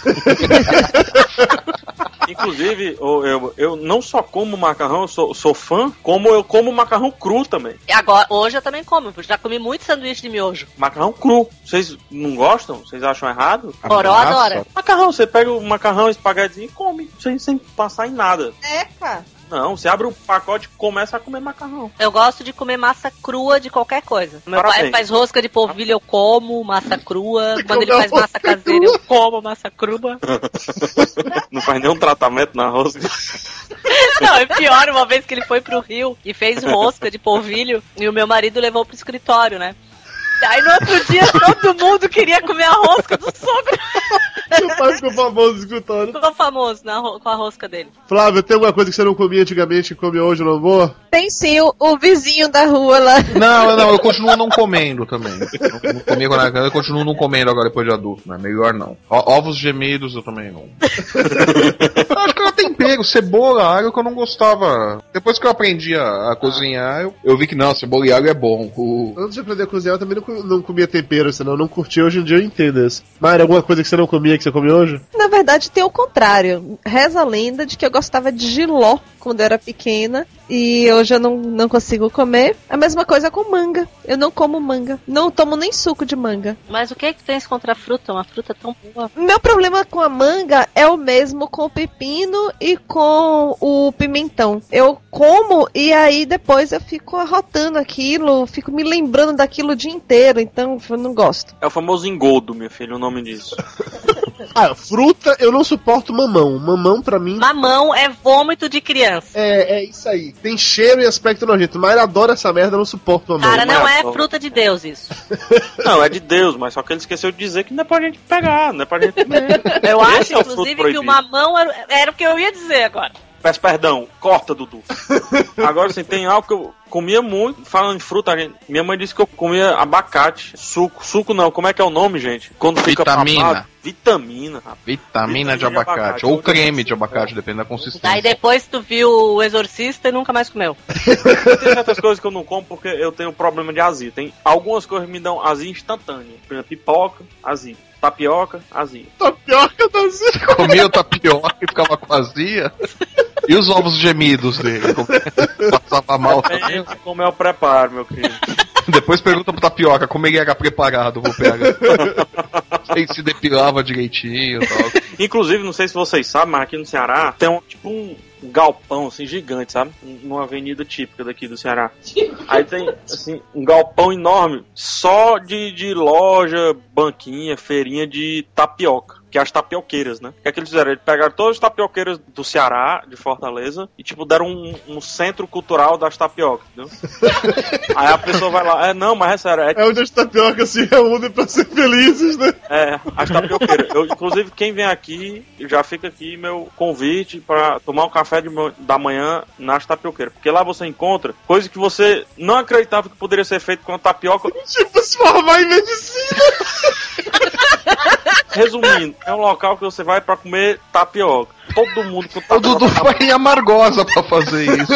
Inclusive, eu, eu, eu não só como macarrão, eu sou, sou fã, como eu como macarrão cru também. E agora, hoje eu também como. eu Já comi muito sanduíche de miojo. Macarrão cru. Vocês não gostam? Vocês acham errado? Coró adora. Macarrão, você pega o macarrão, espaguete e come, sem, sem passar em nada. Eca! Não, você abre o pacote e começa a comer macarrão. Eu gosto de comer massa crua de qualquer coisa. Meu pai Parabéns. faz rosca de polvilho, eu como massa crua. Você Quando ele faz massa caseira, eu como massa crua. Não faz nenhum tratamento na rosca. Não, é pior, uma vez que ele foi pro Rio e fez rosca de polvilho e o meu marido levou pro escritório, né? Aí no outro dia todo mundo queria comer a rosca do sogro. Seu pai ficou famoso escutando. Ficou famoso na ro- com a rosca dele. Flávio, tem alguma coisa que você não comia antigamente e come hoje no amor? Tem sim o, o vizinho da rua lá. Não, não, eu continuo não comendo também. Eu não comia quando era criança, eu continuo não comendo agora depois de adulto, né? Melhor não. Ó, ovos gemidos eu também não. Eu acho que ela tempero, cebola, alho que eu não gostava. Depois que eu aprendi a, a cozinhar, eu, eu vi que não, cebola e alho é bom. O- Antes de aprender a cozinhar, eu também não, não comia tempero, senão não curtia. Hoje em dia eu entendo isso. Mari, alguma coisa que você não comia que você come hoje? Na verdade, tem o contrário. Reza a lenda de que eu gostava de giló quando eu era pequena. E hoje eu não, não consigo comer. A mesma coisa com manga. Eu não como manga. Não tomo nem suco de manga. Mas o que é que tens contra a fruta? Uma fruta tão boa. Meu problema com a manga é o mesmo com o pepino e com o pimentão. Eu como e aí depois eu fico arrotando aquilo, fico me lembrando daquilo o dia inteiro, então eu não gosto. É o famoso engodo, meu filho, o nome disso. Ah, fruta, eu não suporto mamão. Mamão, pra mim, Mamão é vômito de criança. é, é isso aí. Tem cheiro e aspecto nojento. Mari adora essa merda, eu não suporto mamão. Cara, não é fruta de Deus isso. Não, é de Deus, mas só que ele esqueceu de dizer que não é pra gente pegar, não é pra gente comer. Eu Esse acho, é inclusive, que o mamão era, era o que eu ia dizer agora. Peço perdão, corta, Dudu. Agora, assim, tem algo que eu comia muito, falando em fruta, minha mãe disse que eu comia abacate, suco, suco não, como é que é o nome, gente? Quando fica Vitamina. papado, vitamina, rapaz. Vitamina de Vitamina de abacate. abacate. Ou creme de abacate, depende da consistência. Aí depois tu viu o Exorcista e nunca mais comeu. Tem certas coisas que eu não como porque eu tenho problema de azia. Tem algumas coisas que me dão azia instantânea. Por exemplo, pipoca, azia. Tapioca, azia. Tapioca da Zica. Comia o tapioca e ficava com azia. E os ovos gemidos dele? Como- passava mal. Depende de como é o preparo, meu querido. Depois pergunta pro Tapioca como ele era preparado, vou pegar. Ele se depilava direitinho e tal. Inclusive, não sei se vocês sabem, mas aqui no Ceará tem um tipo um galpão assim gigante, sabe? Numa avenida típica daqui do Ceará. Aí tem assim um galpão enorme só de, de loja, banquinha, feirinha de tapioca. Que é as tapioqueiras, né? O que é que eles fizeram? Eles pegaram todas as tapioqueiras do Ceará, de Fortaleza, e tipo, deram um, um centro cultural das tapiocas, entendeu? Aí a pessoa vai lá, é não, mas é sério, é É onde as tapiocas se reúnem pra ser felizes, né? é, as tapioqueiras. Eu, inclusive, quem vem aqui, já fica aqui meu convite para tomar um café de da manhã nas tapioqueiras. Porque lá você encontra coisa que você não acreditava que poderia ser feito com a tapioca. Tipo, se formar em medicina. Resumindo, é um local que você vai para comer tapioca. Todo mundo com O tapioca. Dudu foi em Amargosa pra fazer isso.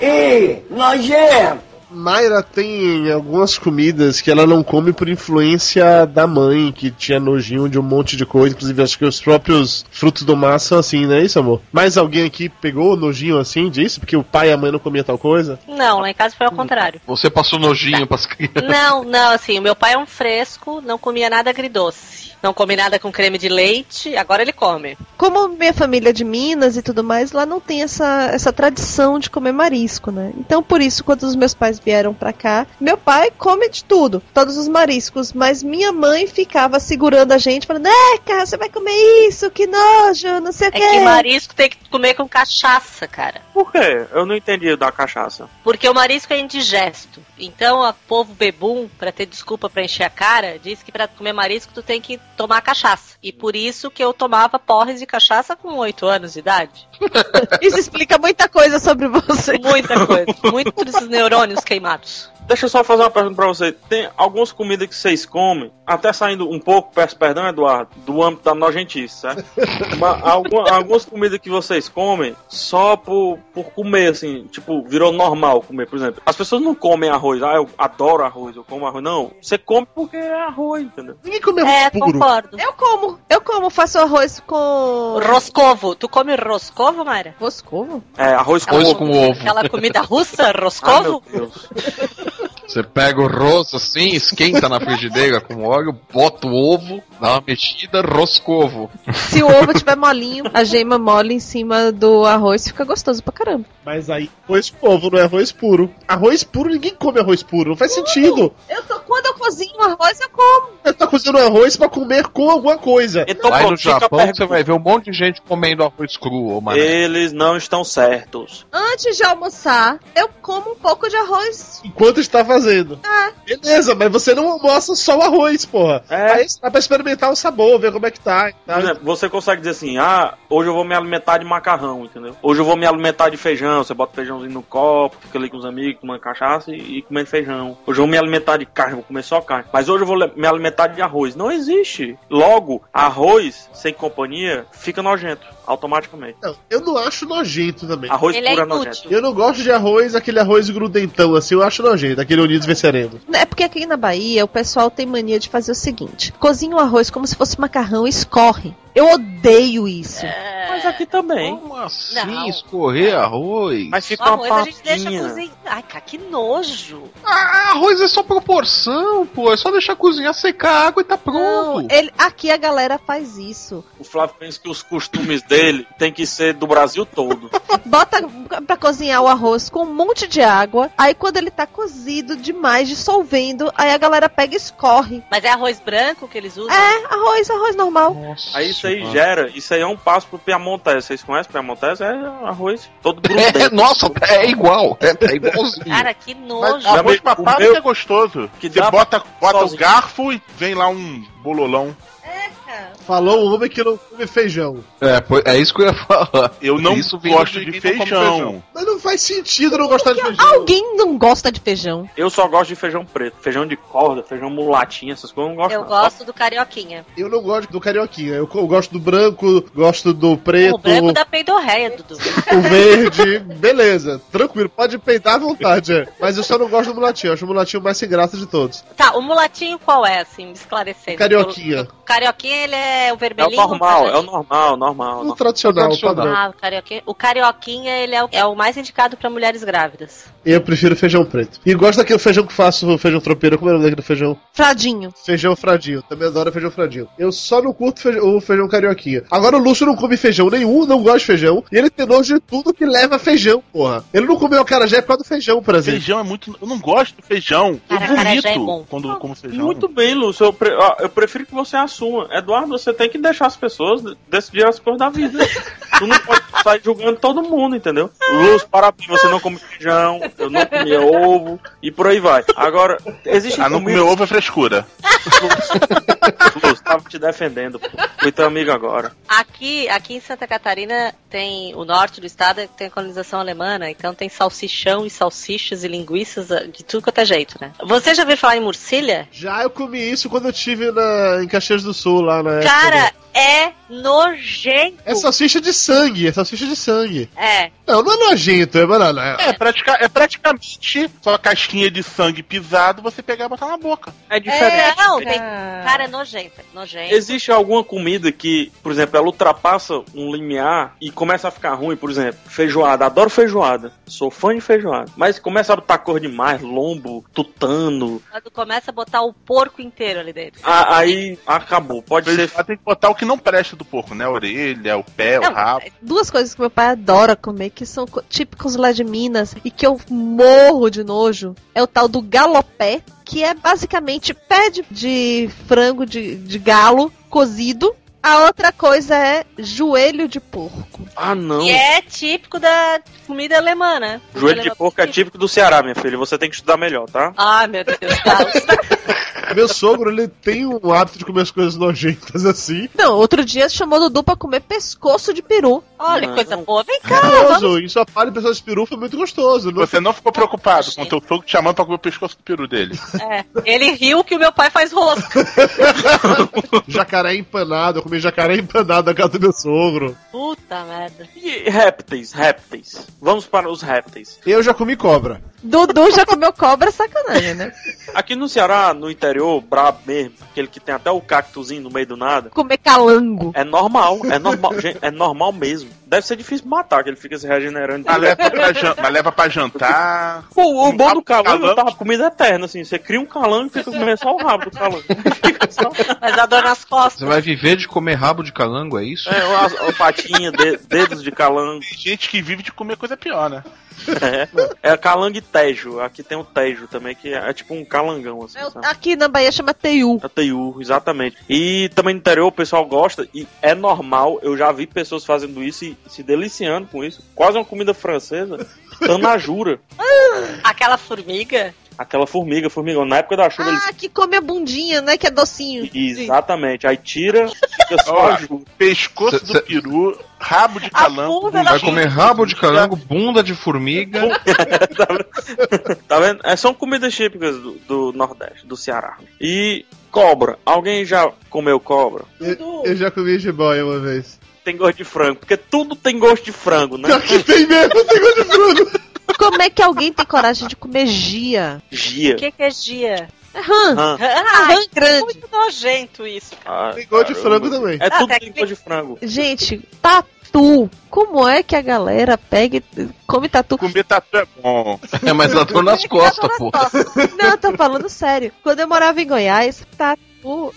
Ih, nojento! Mayra tem algumas comidas que ela não come por influência da mãe, que tinha nojinho de um monte de coisa. Inclusive, acho que os próprios frutos do mar são assim, não é isso, amor? Mais alguém aqui pegou nojinho assim disso? Porque o pai e a mãe não comiam tal coisa? Não, lá em casa foi ao contrário. Você passou nojinho pras crianças. Não, não, assim, o meu pai é um fresco, não comia nada agridoce. Não come nada com creme de leite, agora ele come. Como minha família é de Minas e tudo mais, lá não tem essa, essa tradição de comer marisco, né? Então, por isso, quando os meus pais vieram pra cá, meu pai come de tudo, todos os mariscos, mas minha mãe ficava segurando a gente, falando: É, cara, você vai comer isso, que nojo, não sei o É quê. que marisco tem que comer com cachaça, cara. Por quê? Eu não entendi da cachaça. Porque o marisco é indigesto. Então, o povo bebum, pra ter desculpa pra encher a cara, diz que pra comer marisco tu tem que tomar cachaça. E por isso que eu tomava porres de cachaça com 8 anos de idade. Isso explica muita coisa sobre você. Muita coisa. Muitos neurônios queimados. Deixa eu só fazer uma pergunta pra você. Tem algumas comidas que vocês comem, até saindo um pouco, peço perdão, Eduardo, do âmbito da nojentice, certo? Mas alguma- algumas comidas que vocês comem só por, por comer, assim, tipo, virou normal comer, por exemplo. As pessoas não comem arroz, ah, eu adoro arroz, eu como arroz. Não, você come porque é arroz, entendeu? Ninguém come arroz É, puro. concordo. Eu como, eu como, faço arroz com. Roscovo. Tu come roscovo, Mayra? Roscovo? É, arroz com com ovo. Aquela comida russa, Ah, meu roscovo? Deus. Você pega o rosto assim, esquenta na frigideira com óleo, bota o ovo, dá uma mexida, roscovo. Se o ovo tiver molinho, a gema mole em cima do arroz, fica gostoso pra caramba. Mas aí, arroz com ovo não é arroz puro. Arroz puro, ninguém come arroz puro. Não faz sentido. Eu tô, quando eu cozinho arroz, eu como. Você tá cozinhando arroz pra comer com alguma coisa. Então, Lá no Japão você vai ver um monte de gente comendo arroz cru, ô mané. Eles não estão certos. Antes de almoçar, eu como um pouco de arroz. Enquanto está fazendo. Ah. Beleza, mas você não almoça só o arroz, porra. É. Aí dá pra experimentar o sabor, ver como é que tá. e exemplo, você consegue dizer assim, ah, hoje eu vou me alimentar de macarrão, entendeu? Hoje eu vou me alimentar de feijão, você bota feijãozinho no copo, fica ali com os amigos, tomando cachaça e, e comendo feijão. Hoje eu vou me alimentar de carne, vou comer só carne. Mas hoje eu vou me alimentar de arroz. Não existe. Logo, arroz sem companhia fica nojento, automaticamente. Não, eu não acho nojento também. Arroz Ele é puro é inútil. nojento. Eu não gosto de arroz, aquele arroz grudentão assim, eu acho nojento, aquele Unidos Venceremos. É porque aqui na Bahia o pessoal tem mania de fazer o seguinte: cozinha o arroz como se fosse macarrão e escorre. Eu odeio isso. Mas aqui também. Como assim Não. escorrer arroz? Mas O fica uma arroz a gente deixa cozinhar. Ai, cara, que nojo. Ah, arroz é só proporção, pô. É só deixar cozinhar, secar a água e tá Não, pronto. ele, aqui a galera faz isso. O Flávio pensa que os costumes dele tem que ser do Brasil todo. Bota pra cozinhar o arroz com um monte de água. Aí quando ele tá cozido demais, dissolvendo, aí a galera pega e escorre. Mas é arroz branco que eles usam? É, arroz, arroz normal. Nossa Aí isso aí senhora. gera, isso aí é um passo pro Piamontese. Vocês conhecem Piamontese? É arroz todo grudento. É, nossa, é igual. É, é igualzinho. Cara, que Mas nojo. arroz o papado meu- é gostoso. que Você bota, bota o garfo e vem lá um bololão. Falou o homem que não come feijão. É, é isso que eu ia falar. Eu não Isso gosto de não come feijão. Mas não faz sentido não gostar de feijão. Alguém não gosta de feijão. Eu só gosto de feijão preto. Feijão de corda, feijão mulatinha, essas coisas eu não gosto Eu não. gosto do carioquinha. Eu não gosto do carioquinha. Eu, gosto do branco, gosto do preto, O branco da peidorreia, Dudu. o verde. Beleza, tranquilo, pode peitar à vontade. é. Mas eu só não gosto do mulatinho. Eu acho o mulatinho mais sem graça de todos. Tá, o mulatinho qual é, assim, me esclarecendo? Carioquinha. O carioquinha, ele é é o É o vermelhinho? normal, é o normal, normal. O normal. tradicional, o Tradicional. padrão. Ah, o carioquinha, o carioquinha ele é o, é o mais indicado pra mulheres grávidas. Eu prefiro feijão preto. E gosto daquele feijão que faço, o feijão tropeiro. Como é o nome daquele feijão? Fradinho. Feijão fradinho. Também adoro feijão fradinho. Eu só não curto feijão- o feijão carioquinha. Agora o Lúcio não come feijão nenhum, não gosta de feijão. E ele tem nojo de tudo que leva feijão, porra. Ele não comeu acarajé por causa do feijão, por exemplo. Feijão é muito. Eu não gosto do feijão. Eu Cara, é vomito bom. quando como feijão. Muito bem, Lúcio. Eu, pre- eu prefiro que você assuma. Eduardo, você tem que deixar as pessoas de- decidir as coisas da vida. tu não pode sair julgando todo mundo, entendeu? Lúcio, parabéns, você não come feijão, eu não comia ovo, e por aí vai. Agora, existe Ah, não comer ovo é frescura. Lúcio, tava te defendendo, pô. Fui teu amigo agora. Aqui, aqui em Santa Catarina tem o norte do estado tem colonização alemã, né? então tem salsichão e salsichas e linguiças ah, de tudo quanto é jeito, né? Você já ouviu falar em murcilha? Já eu comi isso quando eu tive na, em Caxias do Sul, lá na época Cara, do- é nojento. É salsicha de sangue, é salsicha de sangue. É. Não, não é nojento, é banana. É, É, pratica, é praticamente só a casquinha de sangue pisado você pegar e botar na boca. É diferente. É, não, tem, Ah. cara, é nojento, é nojento. Existe alguma comida que, por exemplo, ela ultrapassa um limiar e começa a ficar ruim, por exemplo, feijoada. Adoro feijoada. Sou fã de feijoada. Mas começa a botar cor demais, lombo, tutano. Quando começa a botar o porco inteiro ali dentro. a- Aí acabou. Pode ser. Feijoada tem que botar o que não presta do porco, né? A orelha, o pé, o Não, rabo. Duas coisas que meu pai adora comer, que são co- típicos lá de Minas e que eu morro de nojo, é o tal do galopé, que é basicamente pé de, de frango de, de galo cozido. A outra coisa é joelho de porco. Ah, não. E é típico da comida alemã, né? Joelho de porco é típico do Ceará, minha filha. Você tem que estudar melhor, tá? Ai, meu Deus, Carlos. Meu sogro, ele tem um hábito de comer as coisas nojentas assim. Não, outro dia chamou Dudu pra comer pescoço de peru. Olha, Não. coisa boa. Vem cá, Gostoso. vamos. Em sua palha, pessoal de peru foi muito gostoso. Não Você não ficou preocupado com o teu fogo te chamando pra comer o pescoço do peru dele. É, ele riu que o meu pai faz rosca. jacaré empanado, eu comi jacaré empanado na casa do meu sogro. Puta merda. E répteis, répteis. Vamos para os répteis. Eu já comi cobra. Dudu já comeu cobra, sacanagem, né? Aqui no Ceará, no interior, brabo mesmo, aquele que tem até o cactuzinho no meio do nada, Comer calango. é normal, é normal, gente, é normal mesmo. Deve ser difícil matar, que ele fica se regenerando. Mas leva pra, jan- mas leva pra jantar. O, o bom do calango Calango. tava comida eterna, assim. Você cria um calango e fica comendo só o rabo do calango. Fica só- Mas dá dor nas costas. Você vai viver de comer rabo de calango, é isso? É, a, a patinha, de- dedos de calango. Tem gente que vive de comer coisa pior, né? É, é calango e tejo. Aqui tem o tejo também, que é, é tipo um calangão, assim, É? Aqui na Bahia chama teiu. É teiu, exatamente. E também no interior o pessoal gosta e é normal. Eu já vi pessoas fazendo isso e se deliciando com isso. Quase uma comida francesa. Tanajura. Aquela formiga. Aquela formiga, formigão. Na época da chuva eles. Ah, que come a bundinha, né? Que é docinho. Exatamente. Aí tira, fica só jura. Pescoço Cê- do peru, rabo de calango. Vai comer rabo de calango, bunda de formiga. Tá vendo? É, são comidas típicas do, do Nordeste, do Ceará. E cobra. Alguém já comeu cobra? Eu, eu já comi jiboia uma vez. Tem gosto de frango, porque tudo tem gosto de frango, né? Pior que tem mesmo, tem gosto de frango. Como é que alguém tem coragem de comer gia? Gia. O que, que é gia? É. Hã? Ai, rã grande. muito nojento isso. Ah, Tem gosto de frango também. É Ah, tudo tem tem gosto de frango. Gente, tatu. Como é que a galera pega e come tatu? Comer tatu é bom. É, mas dá dor nas costas, pô. Não, eu tô falando sério. Quando eu morava em Goiás, tatu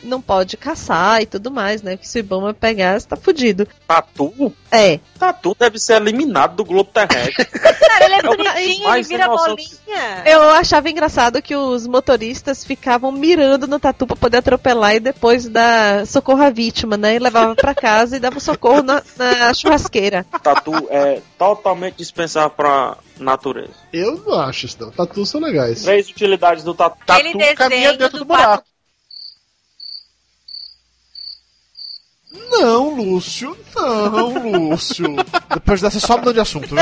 não pode caçar e tudo mais, né? Que se o Ibama pegar, você tá fudido. Tatu? É. Tatu deve ser eliminado do globo terrestre. Cara, ele é É bonitinho, ele vira bolinha. Eu achava engraçado que os motoristas ficavam mirando no tatu pra poder atropelar e depois dar socorro à vítima, né? E levava pra casa e dava socorro na, na churrasqueira. Tatu é totalmente dispensável pra natureza. Eu não acho isso, não. Tatu são legais. Três utilidades do tatu. Aquele Tatu caminha dentro do do buraco. Não, Lúcio. Não, Lúcio. Depois dessa, só mudando de assunto, viu?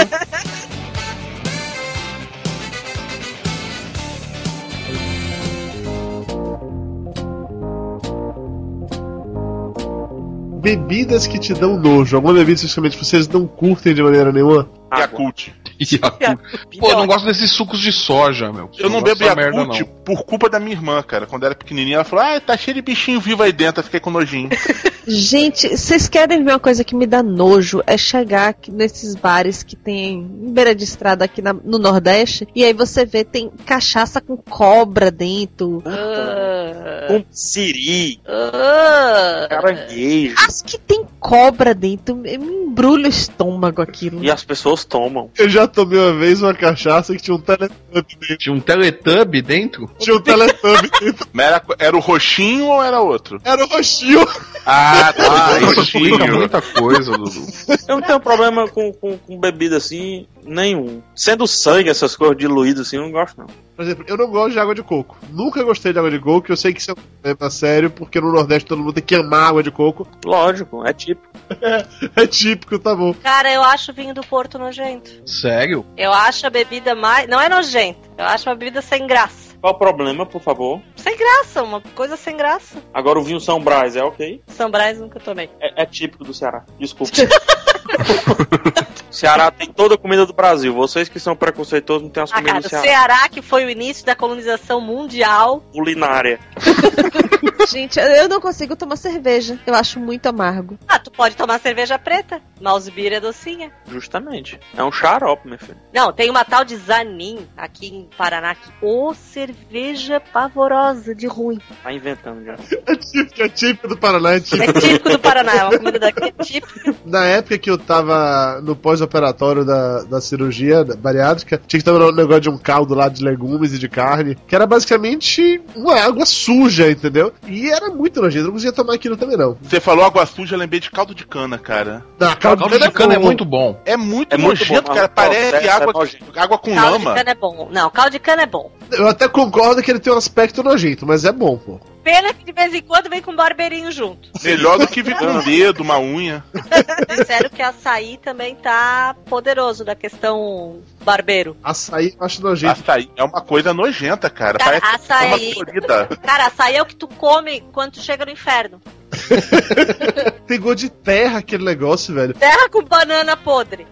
Bebidas que te dão nojo. Alguma bebida que vocês não curtem de maneira nenhuma? Yakult. Yakult. Pô, eu não gosto desses sucos de soja, meu. Eu não gosto bebo Yakult por culpa da minha irmã, cara. Quando era pequenininha, ela falou: Ah, tá cheio de bichinho vivo aí dentro. Eu fiquei com nojinho. Gente, vocês querem ver uma coisa que me dá nojo? É chegar aqui nesses bares que tem em beira de estrada aqui na- no Nordeste e aí você vê tem cachaça com cobra dentro. Ah, Com siri, ah. caranguejo. As que tem cobra dentro, me me embrulha o estômago aquilo. E as pessoas tomam. Eu já tomei uma vez uma cachaça que tinha um teletubby dentro. Tinha um Teletubby dentro? Tinha um teletubby dentro. Mas era, era o roxinho ou era outro? Era o roxinho. Ah, tá, Isso explica roxinho. muita coisa, Dudu. Eu não tenho problema com, com, com bebida assim, nenhum. Sendo sangue, essas coisas diluídas assim, eu não gosto não. Por exemplo, eu não gosto de água de coco. Nunca gostei de água de coco, eu sei que isso é um problema sério, porque no Nordeste todo mundo tem que amar água de coco. Lógico, é tipo. É típico, tá bom. Cara, eu acho o vinho do Porto nojento. Sério? Eu acho a bebida mais. Não é nojenta. Eu acho uma bebida sem graça. Qual o problema, por favor? Sem graça, uma coisa sem graça. Agora o vinho São Brás é ok? São Brás nunca tomei. É, é típico do Ceará. Desculpa. Ceará tem toda a comida do Brasil. Vocês que são preconceituosos não têm as Ah, comidas cara, do o Ceará. Ceará, que foi o início da colonização mundial. Culinária. Gente, eu não consigo tomar cerveja. Eu acho muito amargo. Ah, tu pode tomar cerveja preta. Mouse beer é docinha. Justamente. É um xarope, meu filho. Não, tem uma tal de Zanin aqui em Paraná que. Ô, cerveja pavorosa de ruim. Tá inventando já. É típico, é típico do Paraná, é típico. É típico do Paraná, é uma comida daqui é típica. Na época que eu tava no pós-operatório da, da cirurgia da bariátrica, tinha que tomar um negócio de um caldo lá de legumes e de carne, que era basicamente uma água suja, entendeu? E era muito nojento, eu não conseguia tomar aquilo também não. Você falou água suja, eu lembrei de caldo de cana, cara. Não, Caldo de cana é bom. muito bom. É muito É muito nojento, bom, cara. Parece é- água, é nojento. água com Caldo lama. de cana é bom. Não, caldo de cana é bom. Eu até concordo que ele tem um aspecto nojento, mas é bom, pô. Pena que de vez em quando vem com barbeirinho junto. Melhor do que vir com um dedo, uma unha. Sério que açaí também tá poderoso da questão barbeiro. Açaí eu acho nojento. Açaí é uma coisa nojenta, cara. Cara, Parece açaí. uma florida. Cara, açaí é o que tu come quando tu chega no inferno. Tem gosto de terra aquele negócio, velho. Terra com banana podre.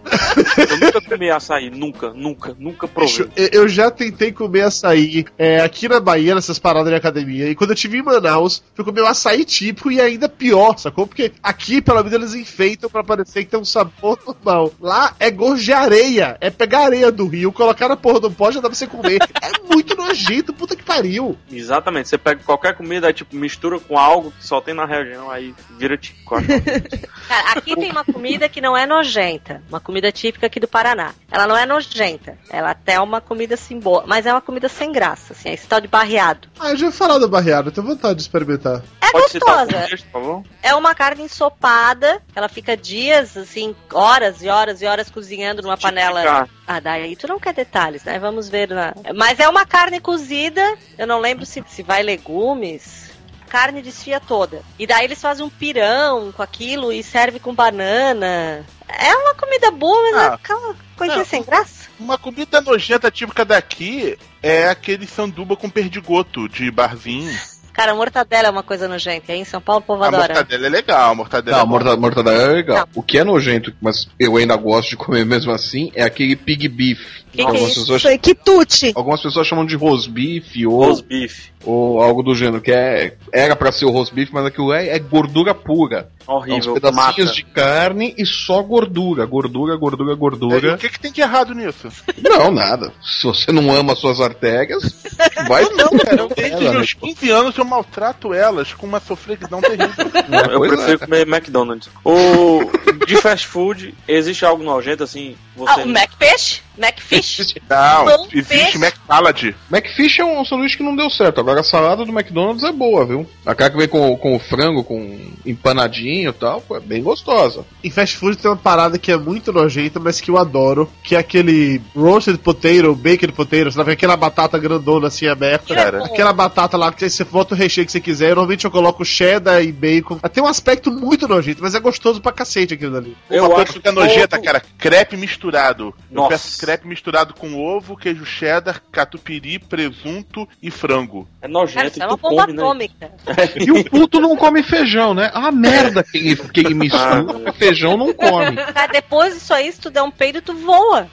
Eu nunca comi açaí. Nunca, nunca, nunca provei. eu- eu já tentei comer açaí é, aqui na Bahia, nessas paradas de academia. E quando eu tive em Manaus, fui comer um açaí típico e ainda pior, sacou? Porque aqui, pelo menos, eles enfeitam pra parecer que tem um sabor normal. Lá é gosto de areia. É pegar areia do rio, colocar na porra do pó, já dá pra você comer. é muito nojento, puta que pariu. Exatamente. Você pega qualquer comida, aí tipo, mistura com algo que só tem na região, aí vira acho. Cara, aqui tem uma comida que não é nojenta. Uma comida típica aqui do Paraná. Ela não é nojenta. Ela até é uma comida assim boa. Mas é uma comida sem graça, assim. É esse tal de barreado. Ah, eu já ia falar do barreado, eu tenho vontade de experimentar. É Pode gostosa. contexto, favor? É uma carne ensopada. Ela fica dias, assim, horas e horas e horas cozinhando numa panela. Tipicar. Ah, daí tu não quer detalhes, né? Vamos ver. Na... Mas é uma carne cozida. Eu não lembro se, se vai legumes. Carne desfia toda. E daí eles fazem um pirão com aquilo e serve com banana. É uma comida boa, mas Ah. é aquela coisinha Não. sem graça. Uma comida nojenta típica daqui é aquele sanduba com perdigoto de barzinho. Cara, mortadela é uma coisa nojenta. Aí em São Paulo o povo A adora. mortadela é legal, a mortadela Não, é morta- mortadela é legal. Não. O que é nojento, mas eu ainda gosto de comer mesmo assim, é aquele pig beef. Que que é algumas, isso? pessoas, Isso aí, quitute. algumas pessoas chamam de rosbife ou, Roast beef. ou algo do gênero, que é era pra ser o rosbife, mas aquilo é, é gordura pura. É Horrível. pedacinhos Mata. de carne e só gordura. Gordura, gordura, É, gordura. o que, que tem de errado nisso? Não, nada. Se você não ama suas artérias, vai Não, cara, eu desde Ela, os 15 anos eu maltrato elas com uma sofreguidão terrível. Eu Pois prefiro comer McDonald's. O de fast food, existe algo nojento assim? Você Ah, o Macfish? Macfish? Não, existe peixe. McSalad. McFish é um sanduíche que não deu certo. Agora a salada do McDonald's é boa, viu? Aquela que vem com, com o frango, com empanadinho e tal, é bem gostosa. Em fast food tem uma parada que é muito nojenta, mas que eu adoro, que é aquele roasted potato, baked potato, sabe? Aquela batata grandona assim aberta. Cara. Aquela batata lá que você bota o recheio que você quiser. Normalmente eu coloco cheddar e bacon. Tem um aspecto muito nojento, mas é gostoso pra cacete aquilo ali. Eu Uma coisa acho que fica nojenta, todo- cara. Crepe misturado. Eu Nossa. peço crepe misturado com ovo, queijo cheddar, catupiry, presunto e frango. É Cara, nojento isso e é uma bomba come, né? atômica. E o puto não come feijão, né? A merda que ele, que ele mistura, feijão não come. Cara, depois disso aí, se tu der um peido, tu voa.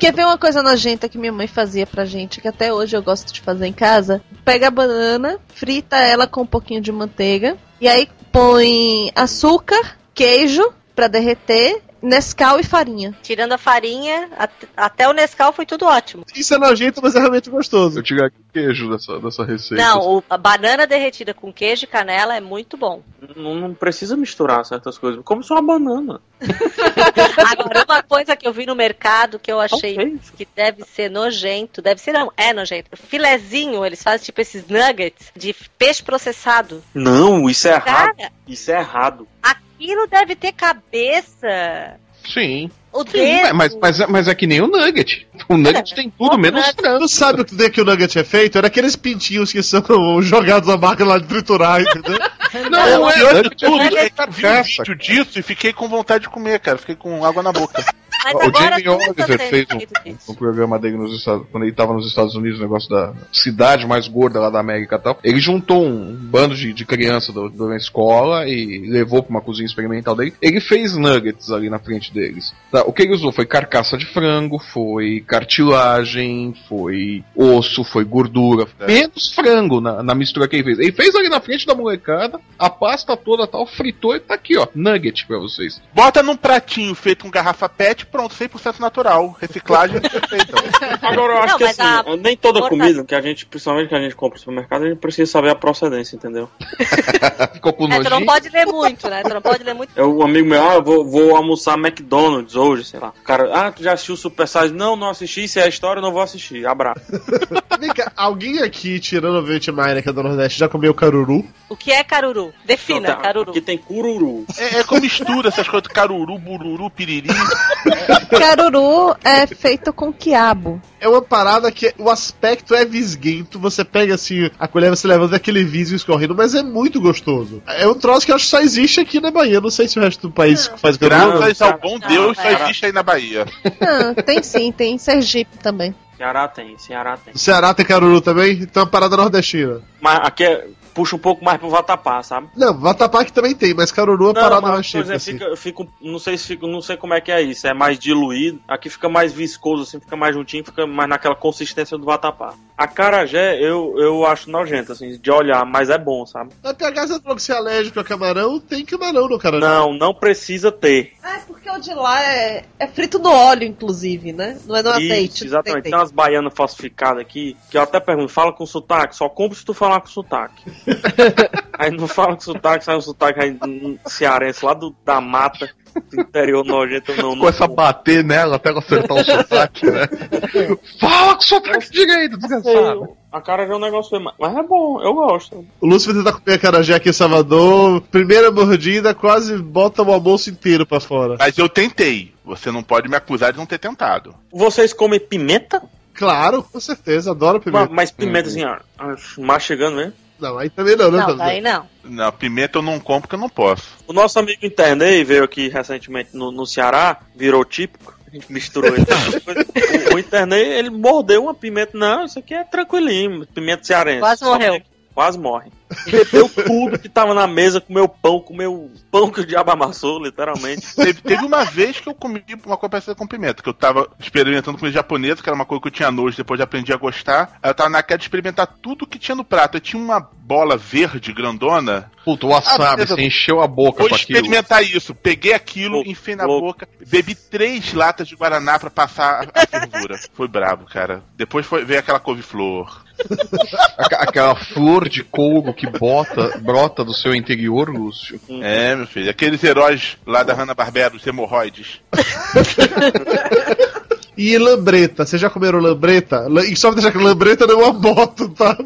Quer ver uma coisa nojenta que minha mãe fazia pra gente, que até hoje eu gosto de fazer em casa? Pega a banana, frita ela com um pouquinho de manteiga, e aí põe açúcar, queijo pra derreter, Nescau e farinha. Tirando a farinha, at- até o Nescau foi tudo ótimo. Isso é nojento, mas é realmente gostoso. Eu tiraria queijo dessa, dessa receita. Não, o- a banana derretida com queijo e canela é muito bom. Não, não precisa misturar certas coisas. Come só uma banana. Agora, uma coisa que eu vi no mercado que eu achei Ok. que deve ser nojento, deve ser não, é nojento. Filezinho, eles fazem tipo esses nuggets de peixe processado. Não, isso é errado. Cara, Isso é errado. Aquilo deve ter cabeça. Sim. O Sim, dedo. mas, mas, é- mas é que nem o Nugget. O Nugget tem tudo, menos frango. Tu sabe o que que o nugget é feito? Era aqueles pintinhos que são jogados na máquina lá de triturar, entendeu? Não, não é. De Nugget é tudo, é que eu vi um vídeo disso e fiquei com vontade de comer, cara. Fiquei com água na boca. Sendo fez feito um, disso. um programa dele nos Estados quando ele tava nos Estados Unidos, o negócio da cidade mais gorda lá da América e tal. Ele juntou um bando de, de criança do, da escola e levou pra uma cozinha experimental dele. Ele fez nuggets ali na frente deles. Tá, o que ele usou foi carcaça de frango, foi cartilagem, foi osso, foi gordura, menos frango na, na mistura que ele fez. Ele fez ali na frente da molecada, a pasta toda tal, fritou e tá aqui, ó, nugget pra vocês. Bota num pratinho feito com garrafa PET, pronto, 100% natural. Reciclagem perfeita. Agora eu acho Não, que assim, a nem toda comida que a gente, principalmente que a gente compra no supermercado, a gente precisa saber a procedência, entendeu? Ficou com É, tu não pode ler muito, né? Tu não pode ler muito. Eu, um amigo meu, ah, eu vou, vou almoçar McDonald's hoje, sei lá. O cara, ah, tu já assistiu o Super Size? Não, não assisti, se é a história, eu não vou assistir. Abraço. Vem cá, alguém aqui, tirando a Vente que é do Nordeste, já comeu caruru? O que é caruru? Defina, Então, tá, caruru. Aqui tem cururu. É, é com mistura essas coisas, caruru, bururu, piriri. Caruru é feito com quiabo. É uma parada que o aspecto é visguento, você pega assim, a colher você levanta aquele visgo escorrendo, mas é muito gostoso. É um troço que eu acho que só existe aqui na Bahia, não sei se o resto do país faz caruru. Graças ao bom Não, Deus, só cara. existe aí na Bahia. Ah, tem sim, tem em Sergipe também. Ceará tem, Ceará tem. Ceará tem caruru também, então é uma parada nordestina. Mas aqui é, puxa um pouco mais pro Vatapá, sabe? Não, Vatapá que também tem, mas caruru é parada nordestina. exemplo, Assim. fica, eu fico, não sei se fica, não sei como é que é isso. É mais diluído. Aqui fica mais viscoso, assim, fica mais juntinho, fica mais naquela consistência do vatapá. A carajé eu, eu acho nojento, assim, de olhar, mas é bom, sabe? Na PH você falou que você é alérgico a camarão, tem camarão no carajé. Não, não precisa ter. Ah, é porque o de lá é, é frito no óleo, inclusive, né? Não é no azeite. Exatamente. tem Tem umas baianas falsificadas aqui, que eu até pergunto, fala com sotaque, só compra se tu falar com sotaque. Aí não fala com sotaque, sai um sotaque aí, um cearense lá do, da mata, do interior nojento, não. Começa a bater nela até ela acertar o sotaque, né? Fala com o sotaque direito, desgraçado. A cara já é um negócio, feio, mas- mas é bom, eu gosto. O Lúcio vai tentar comer acarajé aqui em Salvador. Primeira mordida, quase bota o almoço inteiro pra fora. Mas eu tentei. Você não pode me acusar de não ter tentado. Vocês comem pimenta? Claro, com certeza, adoro pimenta. Mas pimenta assim, ó, mastigando mesmo. Não, aí também não, né? Não, daí não. Na pimenta eu não compro porque eu não posso. O nosso amigo Internei veio aqui recentemente no, no Ceará, virou típico. A gente misturou ele. o, o Internei, ele mordeu uma pimenta. Não, isso aqui é tranquilinho, pimenta cearense. Quase morreu. Quase morre. Bebeu tudo que tava na mesa, comeu pão, comeu pão que o diabo amassou, literalmente. Teve, teve uma vez que eu comi uma coisa parecida com pimenta, que eu tava experimentando comida japonesa, que era uma coisa que eu tinha nojo, depois eu aprendi a gostar. Aí eu tava naquela de experimentar tudo que tinha no prato. Aí tinha uma bola verde grandona. Puta, o wasabi, você encheu a boca Vou com aquilo. experimentar isso. Peguei aquilo, Louco, enfiei na louco. boca, bebi três latas de Guaraná pra passar a fervura. Foi brabo, cara. Depois foi, veio aquela couve-flor. Aquela flor de couro que bota, brota do seu interior, Lúcio. É, meu filho. Aqueles heróis lá da Hanna-Barbera, os hemorroides. E lambreta, vocês já comeram lambreta? La- E só pra deixar que lambreta não é uma moto, tá?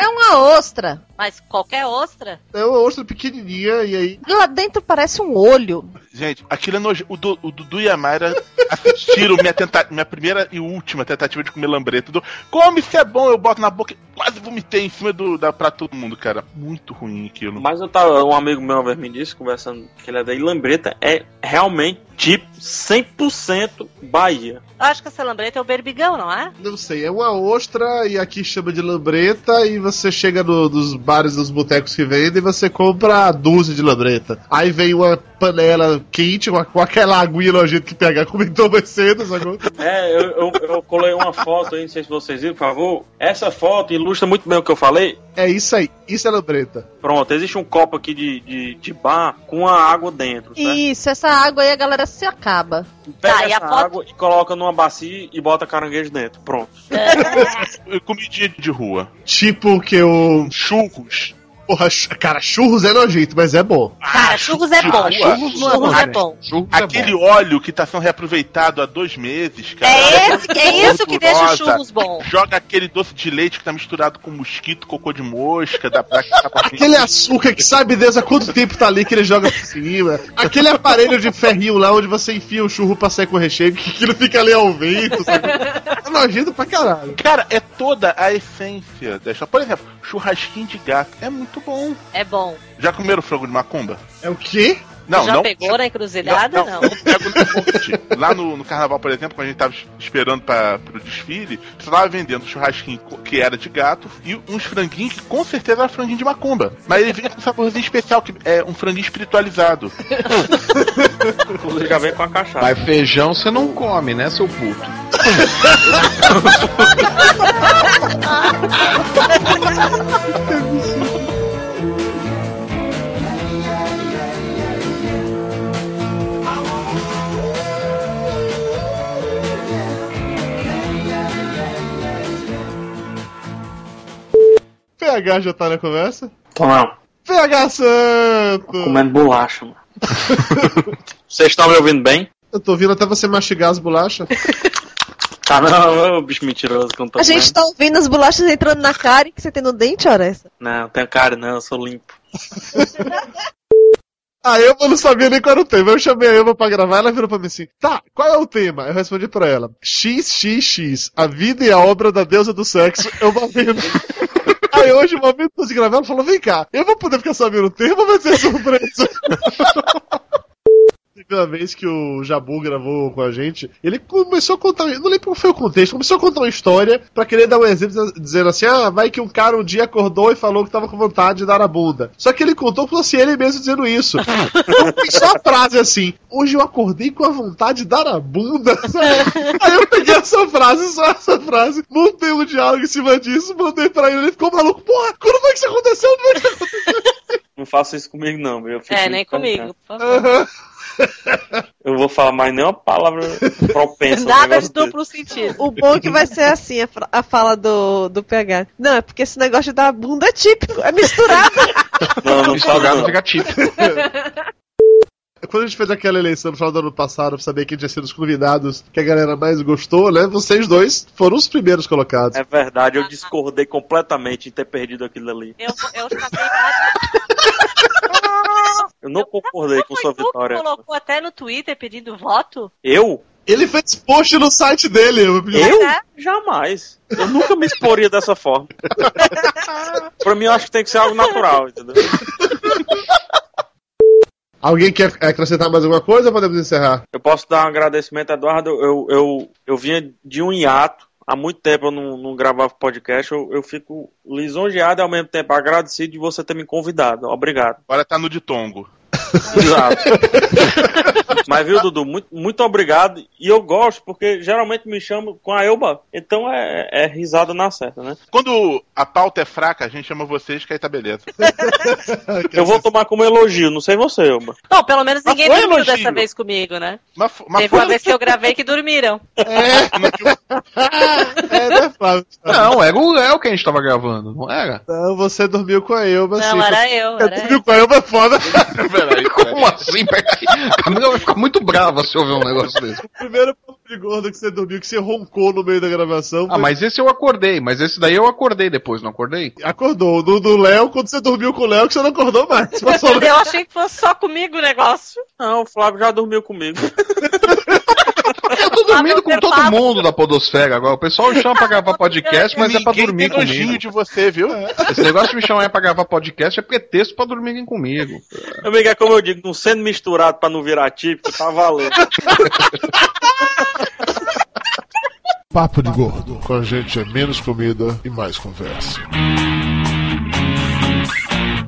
É uma ostra. Mas qualquer ostra? É uma ostra pequenininha e aí. Lá dentro parece um olho. Gente, aquilo é nojento. O, Du- o Dudu e a Mayra assistiram minha, tenta... minha primeira e última tentativa de comer lambreta. Do... Come se é bom, eu boto na boca. Quase vomitei em cima do, da, pra todo mundo, cara. Muito ruim aquilo. Mas eu tava, um amigo meu uma vez me disse, conversando que ele é daí, lambreta é realmente tipo 100% Bahia. Eu acho que essa lambreta é o berbigão, não é? Não sei, é uma ostra e aqui chama de lambreta e você chega no- nos bares, nos botecos que vendem e você compra a dúzia de lambreta. Aí vem uma panela quente com, com aquela aguinha nojenta que PH comentou mais cedo, sacou? É, eu, eu, eu colei uma foto aí, não sei se vocês viram, por favor. Essa foto ilustra muito bem o que eu falei. É isso aí, isso é lambreta. Pronto, existe um copo aqui de, de, de bar com a água dentro, certo? Isso, essa água aí a galera se acaba. Pega Tá, e a essa foto? água e coloca numa bacia e bota caranguejo dentro. Pronto. Comidinha de rua. Tipo que o. Churros. Porra, ch- cara, churros é nojento, mas é bom. Cara, churros é bom. Churros, churros é bom. Churros é Aquele bom. óleo que tá sendo reaproveitado há dois meses, cara. É, esse, é isso que deixa o Gordurosa. churros bom. Joga aquele doce de leite que tá misturado com mosquito, cocô de mosca, da pra Aquele açúcar que sabe Deus há quanto tempo tá ali que ele joga por cima. Aquele aparelho de ferrinho lá onde você enfia o churro pra sair com o recheio, que aquilo fica ali ao vento, sabe? É nojento pra caralho. Cara, é toda a essência dessa. Por exemplo, churrasquinho de gato é muito bom. É bom. Já comeram frango de macumba? É o quê? Não, Já não. pegou na encruzilhada? Não. no monte. Lá no, no carnaval, por exemplo, quando a gente tava esperando pra, pro desfile, você tava vendendo churrasquinho co- que era de gato e uns franguinhos que com certeza era franguinho de macumba. Mas ele vinha com um saborzinho especial, que é um franguinho espiritualizado. Inclusive já vem com a cachaça. Mas feijão você não come, né, seu puto? PH já tá na conversa? Tô não. PH Santo! Comendo bolacha, mano. Vocês estão me ouvindo bem? Eu tô ouvindo até você mastigar as bolachas. Tá não, ô, bicho mentiroso que eu não tô A gente tá ouvindo as bolachas entrando na cara e que você tem no dente, essa. Não, não tenho cara não, eu sou limpo. A Elba não sabia nem qual era o tema. Eu chamei a Elba pra gravar, ela virou pra mim assim: Tá, qual é o tema? Eu respondi pra ela: XXX, a vida e a obra da deusa do sexo. Eu vou vendo. Aí hoje, no momento de gravar, ela falou: Vem cá, eu vou poder ficar sabendo o tema ou vai ser surpresa? Uma vez que o Jabu gravou com a gente, ele começou a contar, não lembro qual foi o contexto, começou a contar uma história pra querer dar um exemplo, dizendo assim: ah, vai que um cara um dia acordou e falou que tava com vontade de dar a bunda. Só que ele contou como se ele mesmo dizendo isso. Então tem só a frase assim: hoje eu acordei com a vontade de dar a bunda. Aí eu peguei essa frase, só essa frase, montei um diálogo em cima disso, mandei pra ele, ele ficou maluco: porra, quando foi que isso aconteceu? Onde foi que isso aconteceu? Não faça isso comigo não, viu? Eu fico É, nem comigo. por favor. Eu vou falar mais nenhuma palavra propensa. a um Nada de negócio desse. duplo sentido. O bom é que vai ser assim, a, fala do, do PH. Não, é porque esse negócio da bunda é típico, é misturado. Não, não Misturado não. fica tipo. Quando a gente fez aquela eleição no final do ano passado pra saber quem tinha sido os convidados que a galera mais gostou, né? Vocês dois foram os primeiros colocados. É verdade, eu discordei completamente em ter perdido aquilo ali. Eu, eu Eu não concordei com sua vitória. colocou até no Twitter pedindo voto? Eu? Ele fez post no site dele. Eu... Eu? É. Jamais. Eu nunca me exporia dessa forma. pra mim, eu acho que tem que ser algo natural, entendeu? Alguém quer acrescentar mais alguma coisa ou podemos encerrar? Eu posso dar um agradecimento, Eduardo. Eu, eu, eu vinha de um hiato. Há muito tempo eu não, não gravava podcast. Eu, eu fico lisonjeado e ao mesmo tempo agradecido de você ter me convidado. Obrigado. Agora tá no ditongo. Exato. Mas viu, Dudu, muito, muito obrigado. E eu gosto, porque geralmente me chamam com a Elba. Então é, é risada na certa, né? Quando a pauta é fraca, a gente chama vocês que aí tá beleza. Eu vou tomar como elogio, não sei você, Elba. Bom, pelo menos Mas ninguém foi dormiu elogio. dessa vez comigo, né? Mas, mas Teve foi uma vez que eu gravei que dormiram. É, né, Flávio? Não, era o Léo que a gente tava gravando, não era? Não, você dormiu com a Elba, Não, sim. era eu, era eu. dormiu com a Elba é foda. Peraí, como assim? Peraí. A Camila vai ficar muito brava se ouvir um negócio desse. O primeiro papo de gordo que você dormiu, que você roncou no meio da gravação. Ah, foi- mas esse eu acordei, mas esse daí eu acordei depois, não acordei? Acordou. No do Léo, quando você dormiu com o Léo, que você não acordou mais. Passou Eu achei que fosse só comigo o negócio. Não, o Flávio já dormiu comigo. Eu tô dormindo com todo mundo da Podosfera agora. O pessoal chama pra gravar podcast, mas é pra dormir tem comigo. de você, viu? Esse negócio de me chamar pra gravar podcast é pretexto pra dormirem comigo. Amigo, é como eu digo, não sendo misturado pra não virar típico, tá valendo. Papo de Gordo. Com a gente é menos comida e mais conversa.